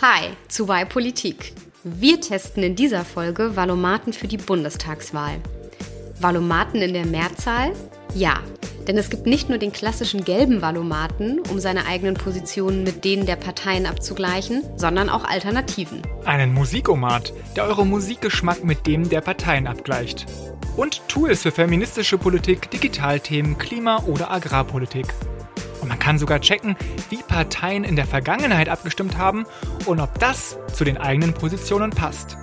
Hi zu Y Politik. Wir testen in dieser Folge Valomaten für die Bundestagswahl. Valomaten in der Mehrzahl? Ja, denn es gibt nicht nur den klassischen gelben Valomaten, um seine eigenen Positionen mit denen der Parteien abzugleichen, sondern auch Alternativen. Einen Musikomat, der eure Musikgeschmack mit dem der Parteien abgleicht. Und Tools für feministische Politik, Digitalthemen, Klima- oder Agrarpolitik. Und man kann sogar checken, wie Parteien in der Vergangenheit abgestimmt haben und ob das zu den eigenen Positionen passt.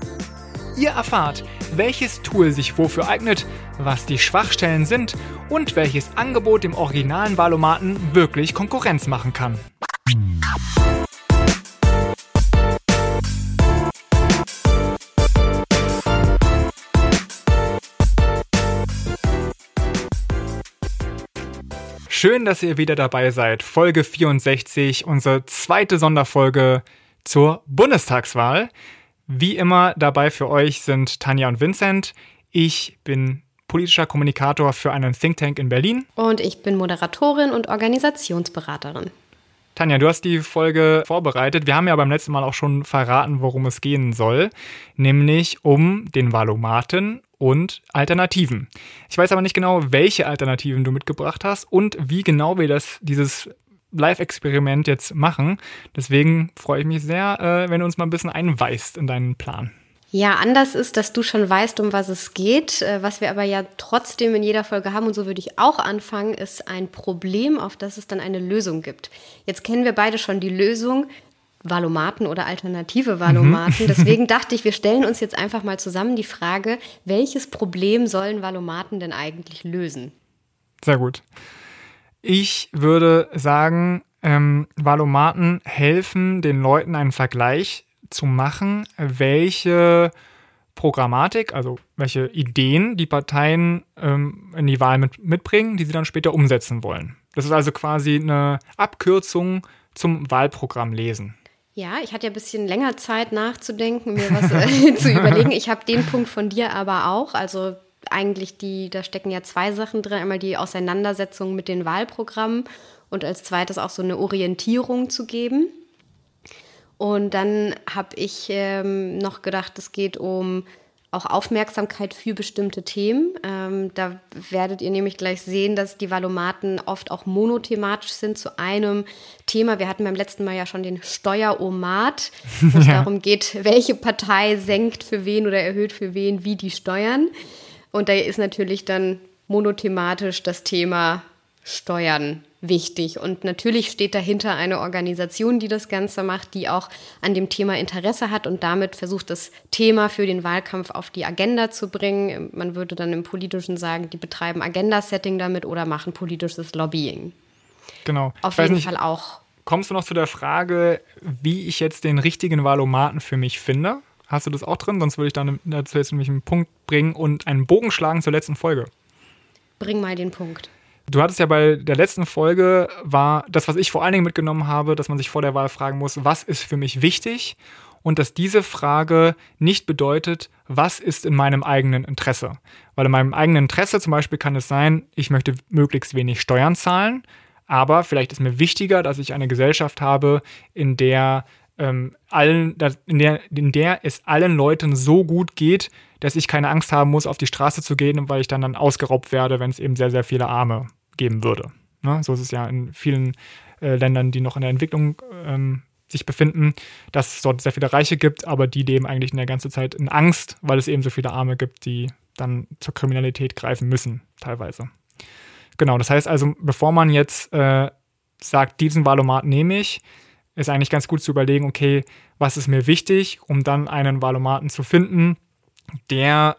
Ihr erfahrt, welches Tool sich wofür eignet, was die Schwachstellen sind und welches Angebot dem originalen Valomaten wirklich Konkurrenz machen kann. Schön, dass ihr wieder dabei seid. Folge 64, unsere zweite Sonderfolge zur Bundestagswahl. Wie immer dabei für euch sind Tanja und Vincent. Ich bin politischer Kommunikator für einen Think Tank in Berlin. Und ich bin Moderatorin und Organisationsberaterin. Tanja, du hast die Folge vorbereitet. Wir haben ja beim letzten Mal auch schon verraten, worum es gehen soll, nämlich um den Valomaten und Alternativen. Ich weiß aber nicht genau, welche Alternativen du mitgebracht hast und wie genau wir das, dieses Live-Experiment jetzt machen. Deswegen freue ich mich sehr, äh, wenn du uns mal ein bisschen einweist in deinen Plan. Ja, anders ist, dass du schon weißt, um was es geht. Äh, was wir aber ja trotzdem in jeder Folge haben, und so würde ich auch anfangen, ist ein Problem, auf das es dann eine Lösung gibt. Jetzt kennen wir beide schon die Lösung. Valomaten oder alternative Valomaten. Mhm. Deswegen dachte ich, wir stellen uns jetzt einfach mal zusammen die Frage, welches Problem sollen Valomaten denn eigentlich lösen? Sehr gut. Ich würde sagen, ähm, Valomaten helfen den Leuten einen Vergleich zu machen, welche Programmatik, also welche Ideen die Parteien ähm, in die Wahl mit, mitbringen, die sie dann später umsetzen wollen. Das ist also quasi eine Abkürzung zum Wahlprogramm lesen. Ja, ich hatte ja ein bisschen länger Zeit nachzudenken, mir was äh, zu überlegen. Ich habe den Punkt von dir aber auch. Also eigentlich die, da stecken ja zwei Sachen drin. Einmal die Auseinandersetzung mit den Wahlprogrammen und als zweites auch so eine Orientierung zu geben. Und dann habe ich ähm, noch gedacht, es geht um auch Aufmerksamkeit für bestimmte Themen. Ähm, da werdet ihr nämlich gleich sehen, dass die Valomaten oft auch monothematisch sind zu einem Thema. Wir hatten beim letzten Mal ja schon den Steueromat, wo es ja. darum geht, welche Partei senkt für wen oder erhöht für wen wie die Steuern. Und da ist natürlich dann monothematisch das Thema Steuern wichtig. Und natürlich steht dahinter eine Organisation, die das Ganze macht, die auch an dem Thema Interesse hat und damit versucht, das Thema für den Wahlkampf auf die Agenda zu bringen. Man würde dann im Politischen sagen, die betreiben Agenda-Setting damit oder machen politisches Lobbying. Genau. Auf jeden nicht, Fall auch. Kommst du noch zu der Frage, wie ich jetzt den richtigen Wahlomaten für mich finde? Hast du das auch drin? Sonst würde ich dann dazu jetzt nämlich einen Punkt bringen und einen Bogen schlagen zur letzten Folge. Bring mal den Punkt. Du hattest ja bei der letzten Folge war das, was ich vor allen Dingen mitgenommen habe, dass man sich vor der Wahl fragen muss, was ist für mich wichtig? Und dass diese Frage nicht bedeutet, was ist in meinem eigenen Interesse. Weil in meinem eigenen Interesse zum Beispiel kann es sein, ich möchte möglichst wenig Steuern zahlen, aber vielleicht ist mir wichtiger, dass ich eine Gesellschaft habe, in der ähm, allen, in der, in der es allen Leuten so gut geht, dass ich keine Angst haben muss, auf die Straße zu gehen, weil ich dann, dann ausgeraubt werde, wenn es eben sehr, sehr viele Arme geben würde. Ne? So ist es ja in vielen äh, Ländern, die noch in der Entwicklung ähm, sich befinden, dass es dort sehr viele Reiche gibt, aber die leben eigentlich in der ganzen Zeit in Angst, weil es eben so viele Arme gibt, die dann zur Kriminalität greifen müssen, teilweise. Genau, das heißt also, bevor man jetzt äh, sagt, diesen Wahlomat nehme ich, ist eigentlich ganz gut zu überlegen, okay, was ist mir wichtig, um dann einen Wahlomaten zu finden, der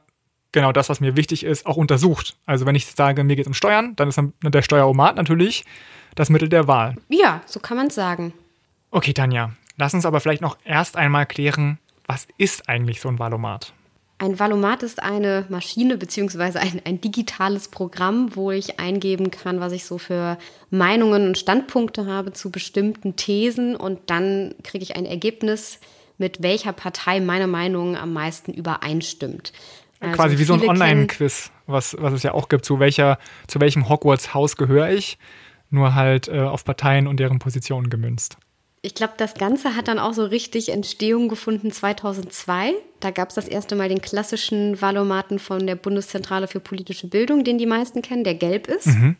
genau das, was mir wichtig ist, auch untersucht. Also wenn ich sage, mir geht es um Steuern, dann ist der Steueromat natürlich das Mittel der Wahl. Ja, so kann man es sagen. Okay, Tanja, lass uns aber vielleicht noch erst einmal klären, was ist eigentlich so ein Wahlomat? Ein Valomat ist eine Maschine bzw. Ein, ein, digitales Programm, wo ich eingeben kann, was ich so für Meinungen und Standpunkte habe zu bestimmten Thesen und dann kriege ich ein Ergebnis, mit welcher Partei meine Meinung am meisten übereinstimmt. Also Quasi wie so ein Online-Quiz, was, was es ja auch gibt, zu, welcher, zu welchem Hogwarts-Haus gehöre ich, nur halt äh, auf Parteien und deren Positionen gemünzt. Ich glaube, das Ganze hat dann auch so richtig Entstehung gefunden 2002. Da gab es das erste Mal den klassischen Valomaten von der Bundeszentrale für politische Bildung, den die meisten kennen, der gelb ist. Mhm.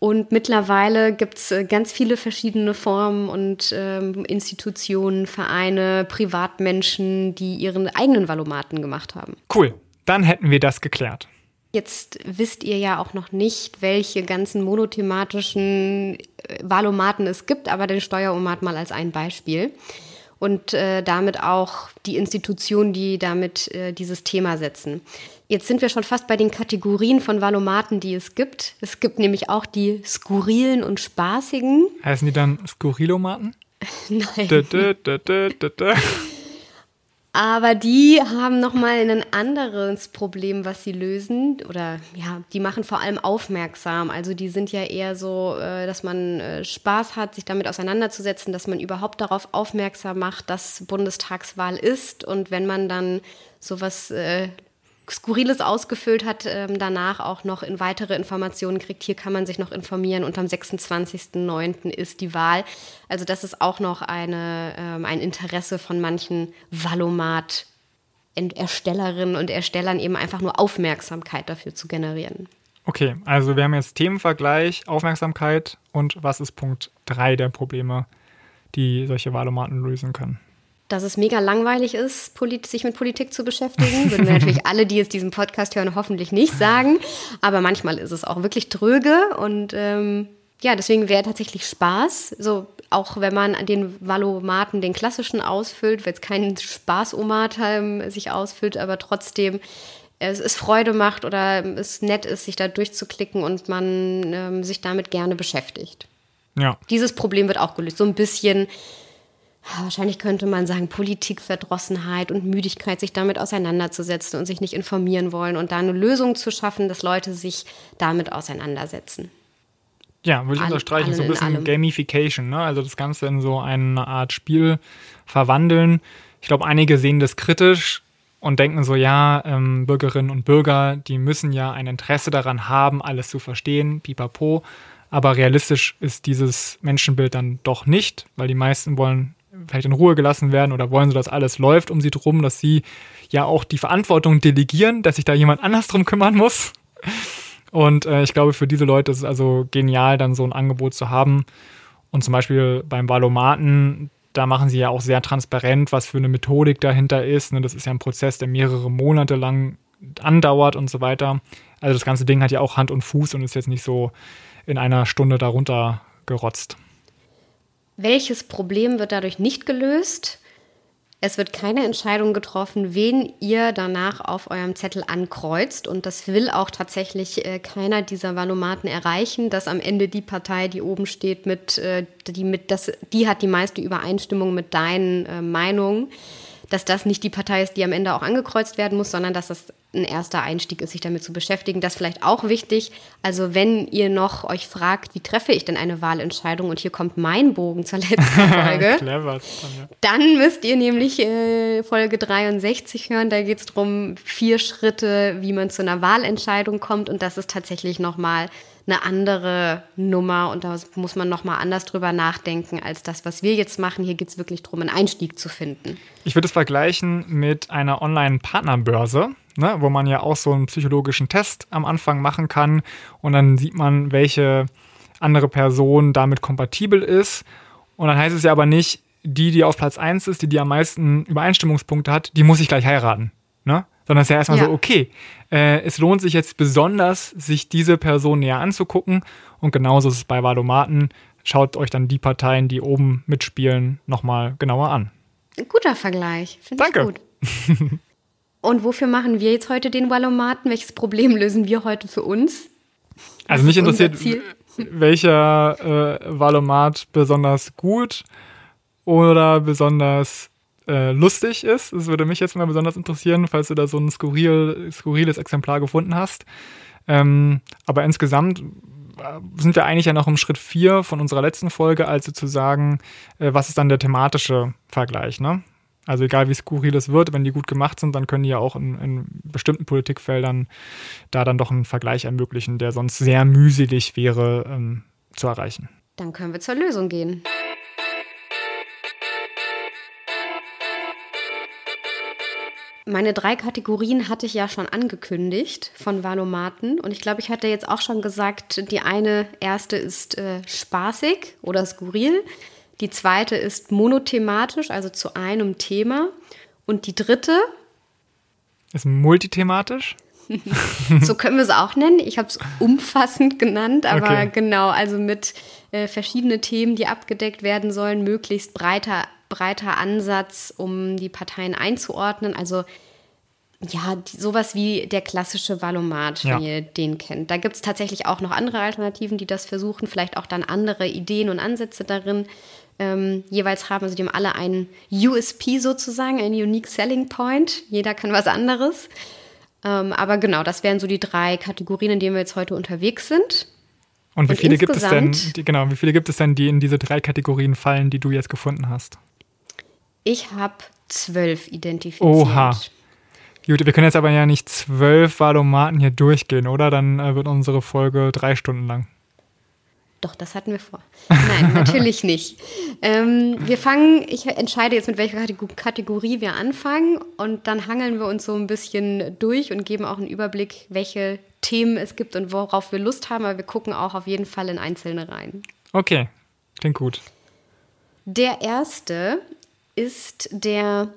Und mittlerweile gibt es äh, ganz viele verschiedene Formen und ähm, Institutionen, Vereine, Privatmenschen, die ihren eigenen Valomaten gemacht haben. Cool, dann hätten wir das geklärt. Jetzt wisst ihr ja auch noch nicht, welche ganzen monothematischen äh, Valomaten es gibt, aber den Steueromat mal als ein Beispiel. Und äh, damit auch die Institutionen, die damit äh, dieses Thema setzen. Jetzt sind wir schon fast bei den Kategorien von Valomaten, die es gibt. Es gibt nämlich auch die skurrilen und spaßigen. Heißen die dann Skurrilomaten? Nein. Da, da, da, aber die haben nochmal ein anderes Problem, was sie lösen. Oder ja, die machen vor allem aufmerksam. Also die sind ja eher so, äh, dass man äh, Spaß hat, sich damit auseinanderzusetzen, dass man überhaupt darauf aufmerksam macht, dass Bundestagswahl ist. Und wenn man dann sowas äh, Skurriles ausgefüllt hat, ähm, danach auch noch in weitere Informationen kriegt. Hier kann man sich noch informieren und am 26.09. ist die Wahl. Also das ist auch noch eine, ähm, ein Interesse von manchen Valomat Erstellerinnen und Erstellern eben einfach nur Aufmerksamkeit dafür zu generieren. Okay, also wir haben jetzt Themenvergleich, Aufmerksamkeit und was ist Punkt 3 der Probleme, die solche Valomaten lösen können? Dass es mega langweilig ist, sich mit Politik zu beschäftigen. Würden natürlich alle, die jetzt diesen Podcast hören, hoffentlich nicht sagen. Aber manchmal ist es auch wirklich tröge und ähm, ja, deswegen wäre tatsächlich Spaß. So, auch wenn man den Valomaten, den klassischen ausfüllt, weil es keinen Spaßomat ähm, sich ausfüllt, aber trotzdem es, es Freude macht oder es nett ist, sich da durchzuklicken und man ähm, sich damit gerne beschäftigt. Ja. Dieses Problem wird auch gelöst. So ein bisschen wahrscheinlich könnte man sagen, Politikverdrossenheit und Müdigkeit, sich damit auseinanderzusetzen und sich nicht informieren wollen und da eine Lösung zu schaffen, dass Leute sich damit auseinandersetzen. Ja, würde ich All, unterstreichen. So ein bisschen Gamification, ne? also das Ganze in so eine Art Spiel verwandeln. Ich glaube, einige sehen das kritisch und denken so, ja, ähm, Bürgerinnen und Bürger, die müssen ja ein Interesse daran haben, alles zu verstehen, pipapo. Aber realistisch ist dieses Menschenbild dann doch nicht, weil die meisten wollen vielleicht in Ruhe gelassen werden oder wollen sie, dass alles läuft um sie drum, dass sie ja auch die Verantwortung delegieren, dass sich da jemand anders drum kümmern muss. Und äh, ich glaube, für diese Leute ist es also genial, dann so ein Angebot zu haben. Und zum Beispiel beim Valomaten, da machen sie ja auch sehr transparent, was für eine Methodik dahinter ist. Ne? Das ist ja ein Prozess, der mehrere Monate lang andauert und so weiter. Also das ganze Ding hat ja auch Hand und Fuß und ist jetzt nicht so in einer Stunde darunter gerotzt. Welches Problem wird dadurch nicht gelöst? Es wird keine Entscheidung getroffen, wen ihr danach auf eurem Zettel ankreuzt. Und das will auch tatsächlich äh, keiner dieser Valomaten erreichen, dass am Ende die Partei, die oben steht, mit, äh, die, mit das, die hat die meiste Übereinstimmung mit deinen äh, Meinungen dass das nicht die Partei ist, die am Ende auch angekreuzt werden muss, sondern dass das ein erster Einstieg ist, sich damit zu beschäftigen. Das ist vielleicht auch wichtig. Also wenn ihr noch euch fragt, wie treffe ich denn eine Wahlentscheidung und hier kommt mein Bogen zur letzten Folge, Clever. dann müsst ihr nämlich äh, Folge 63 hören. Da geht es darum, vier Schritte, wie man zu einer Wahlentscheidung kommt und das ist tatsächlich nochmal eine andere Nummer und da muss man nochmal anders drüber nachdenken als das, was wir jetzt machen. Hier geht es wirklich darum, einen Einstieg zu finden. Ich würde es vergleichen mit einer Online-Partnerbörse. Ne, wo man ja auch so einen psychologischen Test am Anfang machen kann und dann sieht man, welche andere Person damit kompatibel ist. Und dann heißt es ja aber nicht, die, die auf Platz 1 ist, die, die am meisten Übereinstimmungspunkte hat, die muss ich gleich heiraten. Sondern es ist ja erstmal ja. so, okay, äh, es lohnt sich jetzt besonders, sich diese Person näher anzugucken. Und genauso ist es bei Valomaten. Schaut euch dann die Parteien, die oben mitspielen, nochmal genauer an. Guter Vergleich. Finde ich gut. Und wofür machen wir jetzt heute den Valomaten? Welches Problem lösen wir heute für uns? Also mich interessiert, welcher äh, Valomat besonders gut oder besonders äh, lustig ist. Das würde mich jetzt mal besonders interessieren, falls du da so ein skurril, skurriles Exemplar gefunden hast. Ähm, aber insgesamt äh, sind wir eigentlich ja noch im Schritt 4 von unserer letzten Folge, also zu sagen, äh, was ist dann der thematische Vergleich, ne? Also egal wie skurril es wird, wenn die gut gemacht sind, dann können die ja auch in, in, bestimmten Politikfeldern da dann doch einen Vergleich ermöglichen, der sonst sehr mühselig wäre ähm, zu erreichen. Dann können wir zur Lösung gehen. Meine drei Kategorien hatte ich ja schon angekündigt von Valomaten. Und ich glaube, ich hatte jetzt auch schon gesagt, die eine erste ist äh, spaßig oder skurril. Die zweite ist monothematisch, also zu einem Thema. Und die dritte ist multithematisch. so können wir es auch nennen. Ich habe es umfassend genannt, aber okay. genau, also mit äh, verschiedenen Themen, die abgedeckt werden sollen, möglichst breiter, breiter Ansatz, um die Parteien einzuordnen. Also ja, die, sowas wie der klassische Valomat, ja. wenn ihr den kennt. Da gibt es tatsächlich auch noch andere Alternativen, die das versuchen, vielleicht auch dann andere Ideen und Ansätze darin ähm, jeweils haben. Also die haben alle einen USP sozusagen, einen Unique Selling Point. Jeder kann was anderes. Ähm, aber genau, das wären so die drei Kategorien, in denen wir jetzt heute unterwegs sind. Und wie und viele gibt es denn, die, genau, wie viele gibt es denn, die in diese drei Kategorien fallen, die du jetzt gefunden hast? Ich habe zwölf identifiziert. Oha. Gut, wir können jetzt aber ja nicht zwölf Valomaten hier durchgehen, oder? Dann äh, wird unsere Folge drei Stunden lang. Doch, das hatten wir vor. Nein, natürlich nicht. Ähm, wir fangen, ich entscheide jetzt, mit welcher Kategorie wir anfangen und dann hangeln wir uns so ein bisschen durch und geben auch einen Überblick, welche Themen es gibt und worauf wir Lust haben, aber wir gucken auch auf jeden Fall in einzelne rein. Okay, klingt gut. Der erste ist der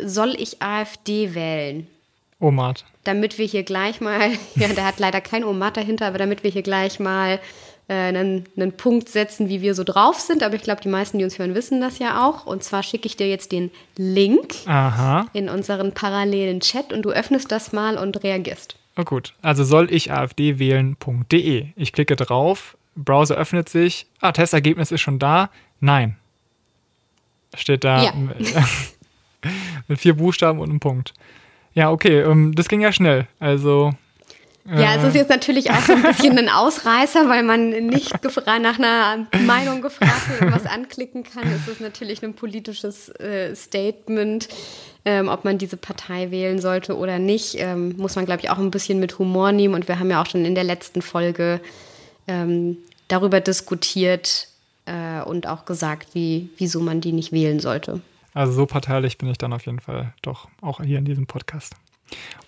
Soll ich AfD wählen? Omat. Damit wir hier gleich mal, ja, der hat leider kein Omat dahinter, aber damit wir hier gleich mal äh, einen, einen Punkt setzen, wie wir so drauf sind. Aber ich glaube, die meisten, die uns hören, wissen das ja auch. Und zwar schicke ich dir jetzt den Link Aha. in unseren parallelen Chat und du öffnest das mal und reagierst. Oh gut, also soll ich AfD wählen.de. Ich klicke drauf, Browser öffnet sich. Ah, Testergebnis ist schon da. Nein. Steht da ja. mit vier Buchstaben und einem Punkt. Ja, okay, ähm, das ging ja schnell. Also ja, es ist jetzt natürlich auch so ein bisschen ein Ausreißer, weil man nicht nach einer Meinung gefragt wird und was anklicken kann. Es ist natürlich ein politisches äh, Statement. Ähm, ob man diese Partei wählen sollte oder nicht, ähm, muss man, glaube ich, auch ein bisschen mit Humor nehmen. Und wir haben ja auch schon in der letzten Folge ähm, darüber diskutiert äh, und auch gesagt, wie, wieso man die nicht wählen sollte. Also so parteilich bin ich dann auf jeden Fall doch auch hier in diesem Podcast.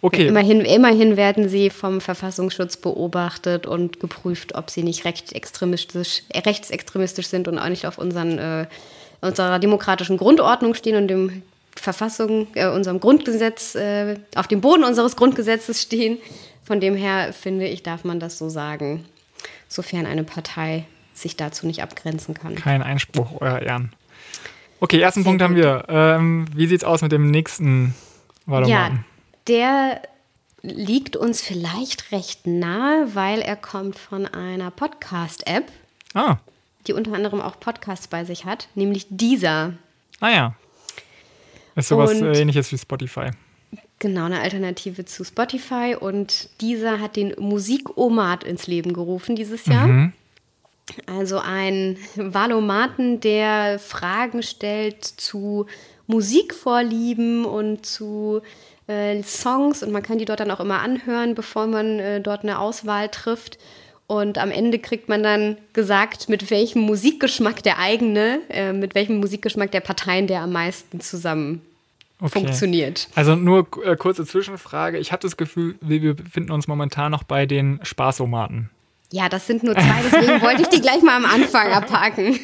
Okay. Immerhin, immerhin werden sie vom Verfassungsschutz beobachtet und geprüft, ob sie nicht rechtsextremistisch, äh, rechtsextremistisch sind und auch nicht auf unseren, äh, unserer demokratischen Grundordnung stehen und dem Verfassung, äh, unserem Grundgesetz, äh, auf dem Boden unseres Grundgesetzes stehen. Von dem her finde ich, darf man das so sagen, sofern eine Partei sich dazu nicht abgrenzen kann. Kein Einspruch, euer Ehren. Okay, ersten Sehr Punkt gut. haben wir. Ähm, wie es aus mit dem nächsten Warte ja, der liegt uns vielleicht recht nahe, weil er kommt von einer Podcast-App, ah. die unter anderem auch Podcasts bei sich hat, nämlich dieser. Ah ja. Ist sowas und, ähnliches wie Spotify. Genau, eine Alternative zu Spotify. Und dieser hat den Musikomat ins Leben gerufen dieses Jahr. Mhm. Also ein Valomaten, der Fragen stellt zu Musikvorlieben und zu äh, Songs und man kann die dort dann auch immer anhören, bevor man äh, dort eine Auswahl trifft. Und am Ende kriegt man dann gesagt, mit welchem Musikgeschmack der eigene, äh, mit welchem Musikgeschmack der Parteien der am meisten zusammen okay. funktioniert. Also nur äh, kurze Zwischenfrage. Ich habe das Gefühl, wir befinden uns momentan noch bei den Spaßomaten. Ja, das sind nur zwei, deswegen wollte ich die gleich mal am Anfang abhaken.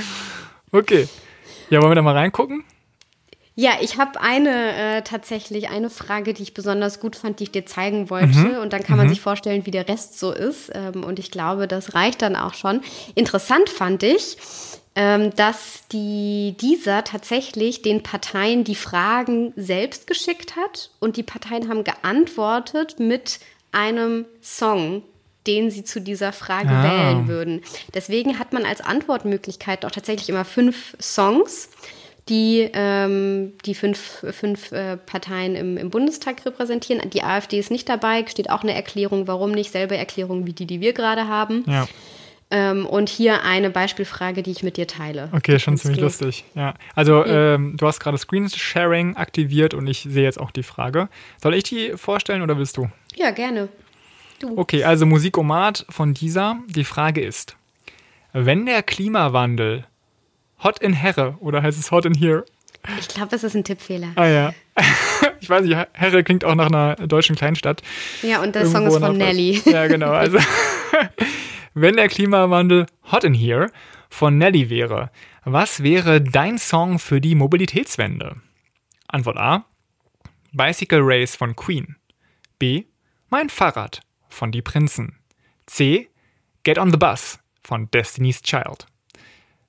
okay. Ja, wollen wir da mal reingucken? Ja, ich habe eine äh, tatsächlich eine Frage, die ich besonders gut fand, die ich dir zeigen wollte. Mhm. Und dann kann man mhm. sich vorstellen, wie der Rest so ist. Ähm, und ich glaube, das reicht dann auch schon. Interessant fand ich, ähm, dass die dieser tatsächlich den Parteien die Fragen selbst geschickt hat und die Parteien haben geantwortet mit einem Song, den sie zu dieser Frage ah. wählen würden. Deswegen hat man als Antwortmöglichkeit auch tatsächlich immer fünf Songs die ähm, die fünf, fünf äh, Parteien im, im Bundestag repräsentieren. Die AfD ist nicht dabei, steht auch eine Erklärung, warum nicht, selbe Erklärung wie die, die wir gerade haben. Ja. Ähm, und hier eine Beispielfrage, die ich mit dir teile. Okay, schon ziemlich du? lustig. Ja. Also ja. Ähm, du hast gerade Screen-Sharing aktiviert und ich sehe jetzt auch die Frage. Soll ich die vorstellen oder willst du? Ja, gerne. Du. Okay, also Musikomat von dieser. Die Frage ist, wenn der Klimawandel Hot in Herre oder heißt es Hot in Here? Ich glaube, es ist ein Tippfehler. Ah ja. Ich weiß nicht, Herre klingt auch nach einer deutschen Kleinstadt. Ja, und der Irgendwo Song ist von Nelly. Ja, genau. Also, wenn der Klimawandel Hot in Here von Nelly wäre, was wäre dein Song für die Mobilitätswende? Antwort A. Bicycle Race von Queen. B. Mein Fahrrad von Die Prinzen. C. Get on the Bus von Destiny's Child.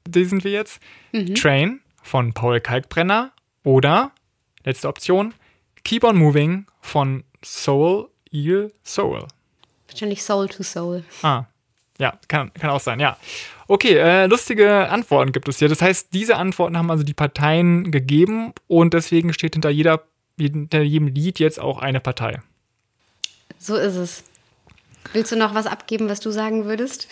Die sind wir jetzt. Mhm. Train von Paul Kalkbrenner oder, letzte Option, Keep on Moving von Soul Il Soul. Wahrscheinlich Soul to Soul. Ah, ja, kann, kann auch sein, ja. Okay, äh, lustige Antworten gibt es hier. Das heißt, diese Antworten haben also die Parteien gegeben und deswegen steht hinter, jeder, hinter jedem Lied jetzt auch eine Partei. So ist es. Willst du noch was abgeben, was du sagen würdest?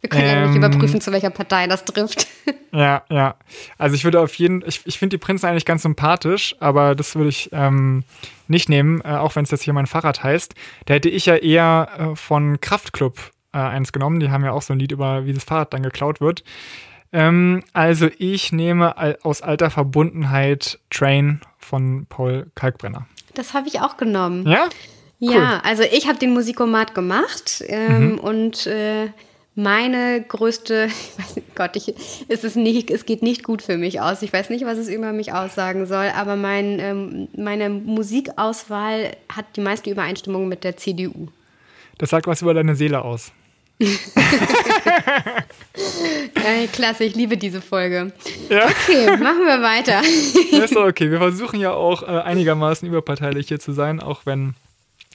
Wir können ähm, ja nicht überprüfen, zu welcher Partei das trifft. Ja, ja. Also ich würde auf jeden ich, ich finde die Prinzen eigentlich ganz sympathisch, aber das würde ich ähm, nicht nehmen, äh, auch wenn es jetzt hier mein Fahrrad heißt. Da hätte ich ja eher äh, von Kraftklub äh, eins genommen. Die haben ja auch so ein Lied über, wie das Fahrrad dann geklaut wird. Ähm, also ich nehme aus alter Verbundenheit Train von Paul Kalkbrenner. Das habe ich auch genommen. Ja? Cool. Ja, also ich habe den Musikomat gemacht ähm, mhm. und äh, meine größte, ich weiß nicht, Gott, ich, es, ist nicht, es geht nicht gut für mich aus. Ich weiß nicht, was es über mich aussagen soll, aber mein, ähm, meine Musikauswahl hat die meiste Übereinstimmung mit der CDU. Das sagt was über deine Seele aus. äh, klasse, ich liebe diese Folge. Ja. Okay, machen wir weiter. ist okay. Wir versuchen ja auch äh, einigermaßen überparteilich hier zu sein, auch wenn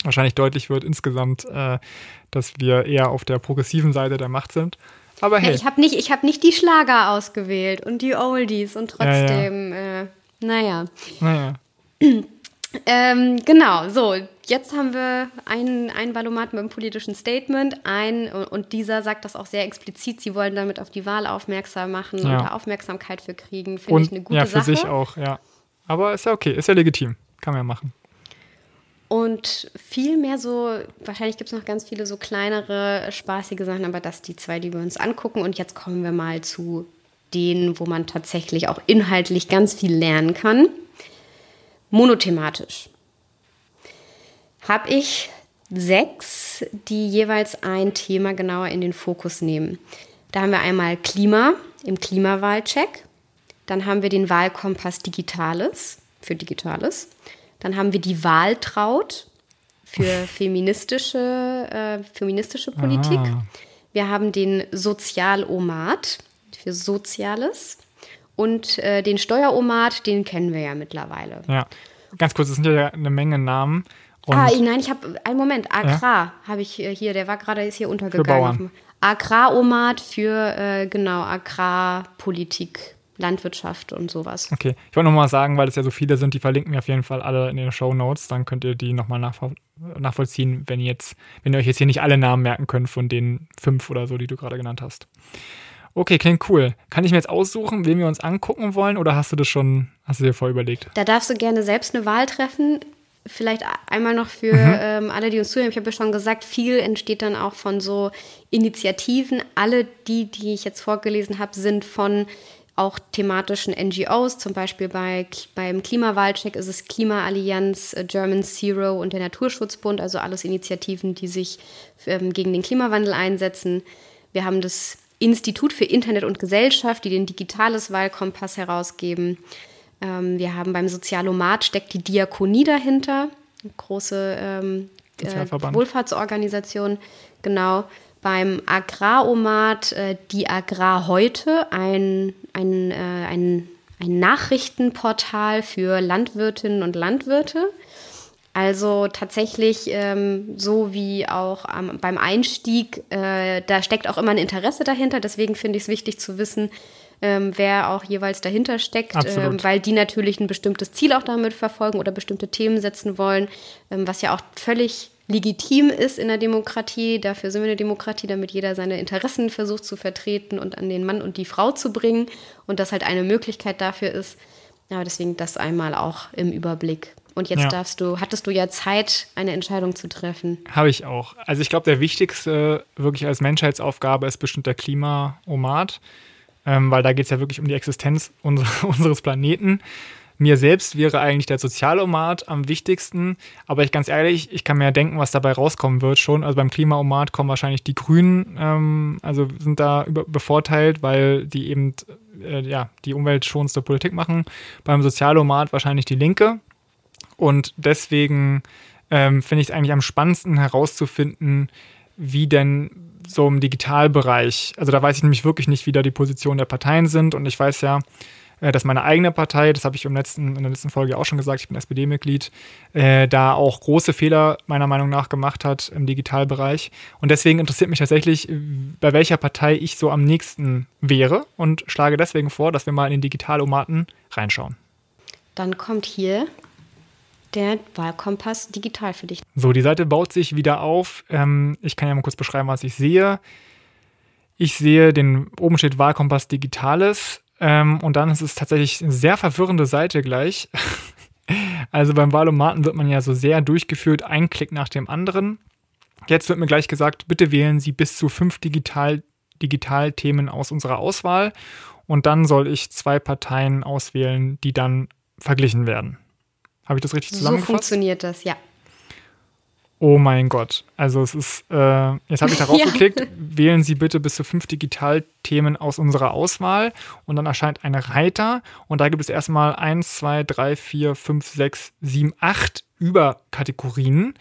wahrscheinlich deutlich wird insgesamt, äh, dass wir eher auf der progressiven Seite der Macht sind. Aber hey. Ja, ich habe nicht, hab nicht die Schlager ausgewählt und die Oldies und trotzdem, ja, ja. Äh, naja. Naja. ähm, genau, so, jetzt haben wir einen, einen Valomat mit einem politischen Statement. Ein, und dieser sagt das auch sehr explizit, sie wollen damit auf die Wahl aufmerksam machen ja. und da Aufmerksamkeit für kriegen. Finde ich eine gute Sache. Ja, für Sache. sich auch, ja. Aber ist ja okay, ist ja legitim. Kann man ja machen. Und viel mehr so, wahrscheinlich gibt es noch ganz viele so kleinere, spaßige Sachen, aber das die zwei, die wir uns angucken. Und jetzt kommen wir mal zu denen, wo man tatsächlich auch inhaltlich ganz viel lernen kann. Monothematisch. Habe ich sechs, die jeweils ein Thema genauer in den Fokus nehmen. Da haben wir einmal Klima im Klimawahlcheck. Dann haben wir den Wahlkompass Digitales für Digitales. Dann haben wir die Wahltraut für feministische, äh, feministische Politik. Ah. Wir haben den Sozialomat für Soziales. Und äh, den Steueromat, den kennen wir ja mittlerweile. Ja, ganz kurz, das sind ja eine Menge Namen. ah, nein, ich habe, einen Moment, Agrar ja? habe ich hier, der war gerade, ist hier untergegangen. Agraromat für, äh, genau, Agrarpolitik. Landwirtschaft und sowas. Okay, ich wollte nochmal sagen, weil es ja so viele sind, die verlinken wir auf jeden Fall alle in den Show Notes. Dann könnt ihr die nochmal nachvoll nachvollziehen, wenn ihr jetzt, wenn ihr euch jetzt hier nicht alle Namen merken könnt von den fünf oder so, die du gerade genannt hast. Okay, klingt cool. Kann ich mir jetzt aussuchen, wen wir uns angucken wollen oder hast du das schon, hast du dir vorüberlegt? Da darfst du gerne selbst eine Wahl treffen. Vielleicht einmal noch für mhm. ähm, alle, die uns zuhören. Ich habe ja schon gesagt, viel entsteht dann auch von so Initiativen. Alle die, die ich jetzt vorgelesen habe, sind von auch thematischen NGOs, zum Beispiel bei, beim Klimawahlcheck ist es Klimaallianz, äh, German Zero und der Naturschutzbund, also alles Initiativen, die sich ähm, gegen den Klimawandel einsetzen. Wir haben das Institut für Internet und Gesellschaft, die den Digitales Wahlkompass herausgeben. Ähm, wir haben beim Sozialomat steckt die Diakonie dahinter, eine große ähm, äh, Wohlfahrtsorganisation, genau beim Agraromat äh, die Agrar heute, ein, ein, äh, ein, ein Nachrichtenportal für Landwirtinnen und Landwirte. Also tatsächlich ähm, so wie auch ähm, beim Einstieg, äh, da steckt auch immer ein Interesse dahinter. Deswegen finde ich es wichtig zu wissen, ähm, wer auch jeweils dahinter steckt, ähm, weil die natürlich ein bestimmtes Ziel auch damit verfolgen oder bestimmte Themen setzen wollen, ähm, was ja auch völlig legitim ist in der Demokratie. Dafür sind wir eine Demokratie, damit jeder seine Interessen versucht zu vertreten und an den Mann und die Frau zu bringen und das halt eine Möglichkeit dafür ist. Ja, deswegen das einmal auch im Überblick. Und jetzt ja. darfst du, hattest du ja Zeit, eine Entscheidung zu treffen. Habe ich auch. Also ich glaube, der wichtigste wirklich als Menschheitsaufgabe ist bestimmt der Klimaomat, ähm, weil da geht es ja wirklich um die Existenz unser, unseres Planeten. Mir selbst wäre eigentlich der Sozialomat am wichtigsten, aber ich ganz ehrlich, ich kann mir ja denken, was dabei rauskommen wird schon. Also beim Klimaomat kommen wahrscheinlich die Grünen, ähm, also sind da über, bevorteilt, weil die eben äh, ja, die umweltschonendste Politik machen. Beim Sozialomat wahrscheinlich die Linke. Und deswegen ähm, finde ich es eigentlich am spannendsten herauszufinden, wie denn so im Digitalbereich, also da weiß ich nämlich wirklich nicht, wie da die Positionen der Parteien sind. Und ich weiß ja, dass meine eigene Partei, das habe ich im letzten, in der letzten Folge auch schon gesagt, ich bin SPD-Mitglied, äh, da auch große Fehler meiner Meinung nach gemacht hat im Digitalbereich. Und deswegen interessiert mich tatsächlich, bei welcher Partei ich so am nächsten wäre und schlage deswegen vor, dass wir mal in den Digitalomaten reinschauen. Dann kommt hier der Wahlkompass digital für dich. So, die Seite baut sich wieder auf. Ähm, ich kann ja mal kurz beschreiben, was ich sehe. Ich sehe, den oben steht Wahlkompass Digitales. Ähm, und dann ist es tatsächlich eine sehr verwirrende Seite gleich. also beim Wahlomaten wird man ja so sehr durchgeführt, ein Klick nach dem anderen. Jetzt wird mir gleich gesagt, bitte wählen Sie bis zu fünf Digital Digitalthemen aus unserer Auswahl. Und dann soll ich zwei Parteien auswählen, die dann verglichen werden. Habe ich das richtig zusammengefasst? So funktioniert das, ja. Oh mein Gott. Also es ist, äh, jetzt habe ich darauf ja. geklickt, wählen Sie bitte bis zu fünf Digitalthemen aus unserer Auswahl und dann erscheint ein Reiter und da gibt es erstmal eins, zwei, drei, vier, fünf, sechs, sieben, acht Überkategorien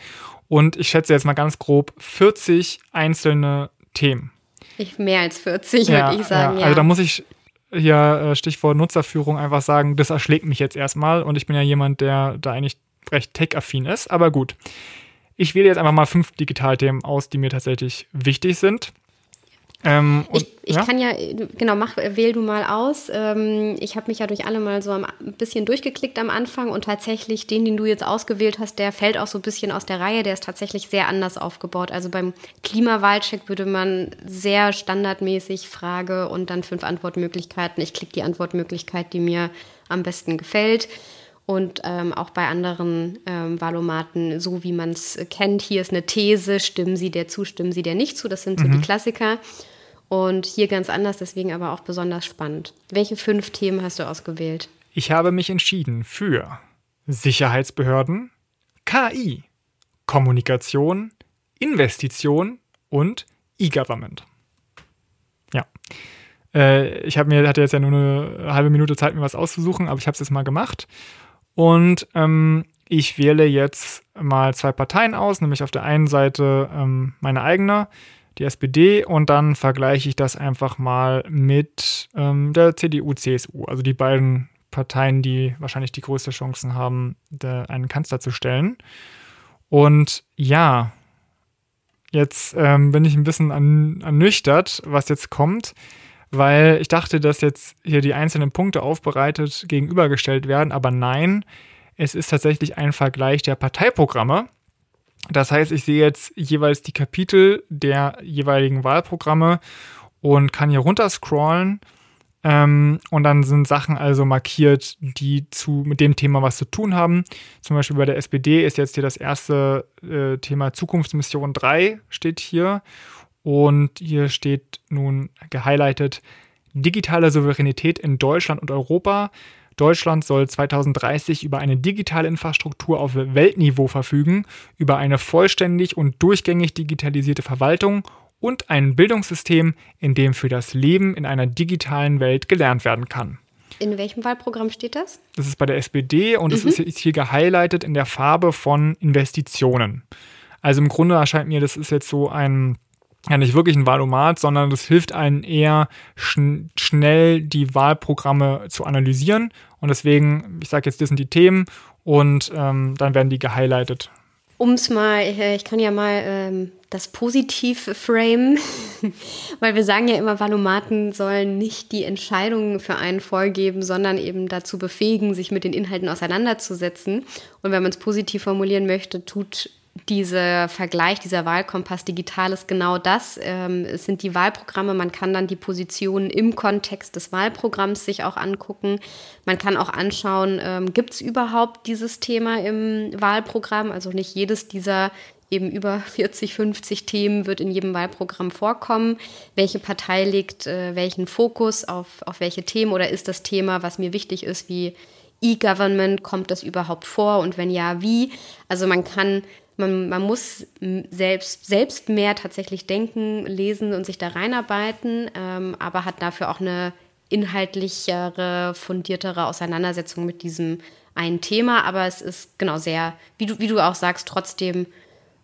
und ich schätze jetzt mal ganz grob 40 einzelne Themen. Ich, mehr als 40, ja, würde ich sagen. Ja. Also da muss ich hier äh, Stichwort Nutzerführung einfach sagen, das erschlägt mich jetzt erstmal und ich bin ja jemand, der da eigentlich recht tech-affin ist, aber gut. Ich wähle jetzt einfach mal fünf Digitalthemen aus, die mir tatsächlich wichtig sind. Ähm, und, ich, ich ja? kann ja, genau, mach, wähl du mal aus. Ähm, ich habe mich ja durch alle mal so ein bisschen durchgeklickt am Anfang und tatsächlich den, den du jetzt ausgewählt hast, der fällt auch so ein bisschen aus der Reihe. Der ist tatsächlich sehr anders aufgebaut. Also beim Klimawahlcheck würde man sehr standardmäßig Frage und dann fünf Antwortmöglichkeiten. Ich klicke die Antwortmöglichkeit, die mir am besten gefällt und ähm, auch bei anderen ähm, Valomaten, so wie man es kennt. Hier ist eine These, stimmen Sie der zu, stimmen Sie der nicht zu. Das sind so mhm. die Klassiker. Und hier ganz anders, deswegen aber auch besonders spannend. Welche fünf Themen hast du ausgewählt? Ich habe mich entschieden für Sicherheitsbehörden, KI, Kommunikation, Investition und E-Government. Ja. Äh, ich habe mir hatte jetzt ja nur eine halbe Minute Zeit, mir was auszusuchen, aber ich habe es jetzt mal gemacht und ähm, ich wähle jetzt mal zwei Parteien aus, nämlich auf der einen Seite ähm, meine eigene, die SPD, und dann vergleiche ich das einfach mal mit ähm, der CDU, CSU, also die beiden Parteien, die wahrscheinlich die größte Chancen haben, einen Kanzler zu stellen. Und ja, jetzt ähm, bin ich ein bisschen ernüchtert, was jetzt kommt weil ich dachte, dass jetzt hier die einzelnen Punkte aufbereitet gegenübergestellt werden, aber nein, es ist tatsächlich ein Vergleich der Parteiprogramme. Das heißt, ich sehe jetzt jeweils die Kapitel der jeweiligen Wahlprogramme und kann hier runterscrollen. Ähm, und dann sind Sachen also markiert, die zu, mit dem Thema was zu tun haben. Zum Beispiel bei der SPD ist jetzt hier das erste äh, Thema Zukunftsmission 3 steht hier. Und hier steht nun gehighlightet digitale Souveränität in Deutschland und Europa. Deutschland soll 2030 über eine digitale Infrastruktur auf Weltniveau verfügen, über eine vollständig und durchgängig digitalisierte Verwaltung und ein Bildungssystem, in dem für das Leben in einer digitalen Welt gelernt werden kann. In welchem Wahlprogramm steht das? Das ist bei der SPD und es mhm. ist hier gehighlightet in der Farbe von Investitionen. Also im Grunde erscheint mir, das ist jetzt so ein ja nicht wirklich ein Wahlomat, sondern das hilft einem eher schn schnell die Wahlprogramme zu analysieren. Und deswegen, ich sage jetzt, das sind die Themen und ähm, dann werden die gehighlightet. Um es mal, äh, ich kann ja mal ähm, das positiv frame, weil wir sagen ja immer, Valomaten sollen nicht die Entscheidungen für einen vorgeben, sondern eben dazu befähigen, sich mit den Inhalten auseinanderzusetzen. Und wenn man es positiv formulieren möchte, tut dieser Vergleich, dieser Wahlkompass digital ist genau das. Ähm, es sind die Wahlprogramme. Man kann dann die Positionen im Kontext des Wahlprogramms sich auch angucken. Man kann auch anschauen, ähm, gibt es überhaupt dieses Thema im Wahlprogramm? Also nicht jedes dieser eben über 40, 50 Themen wird in jedem Wahlprogramm vorkommen. Welche Partei legt äh, welchen Fokus auf, auf welche Themen oder ist das Thema, was mir wichtig ist, wie E-Government, kommt das überhaupt vor und wenn ja, wie? Also man kann, man, man muss selbst, selbst mehr tatsächlich denken, lesen und sich da reinarbeiten, ähm, aber hat dafür auch eine inhaltlichere, fundiertere Auseinandersetzung mit diesem einen Thema. Aber es ist genau sehr, wie du, wie du auch sagst, trotzdem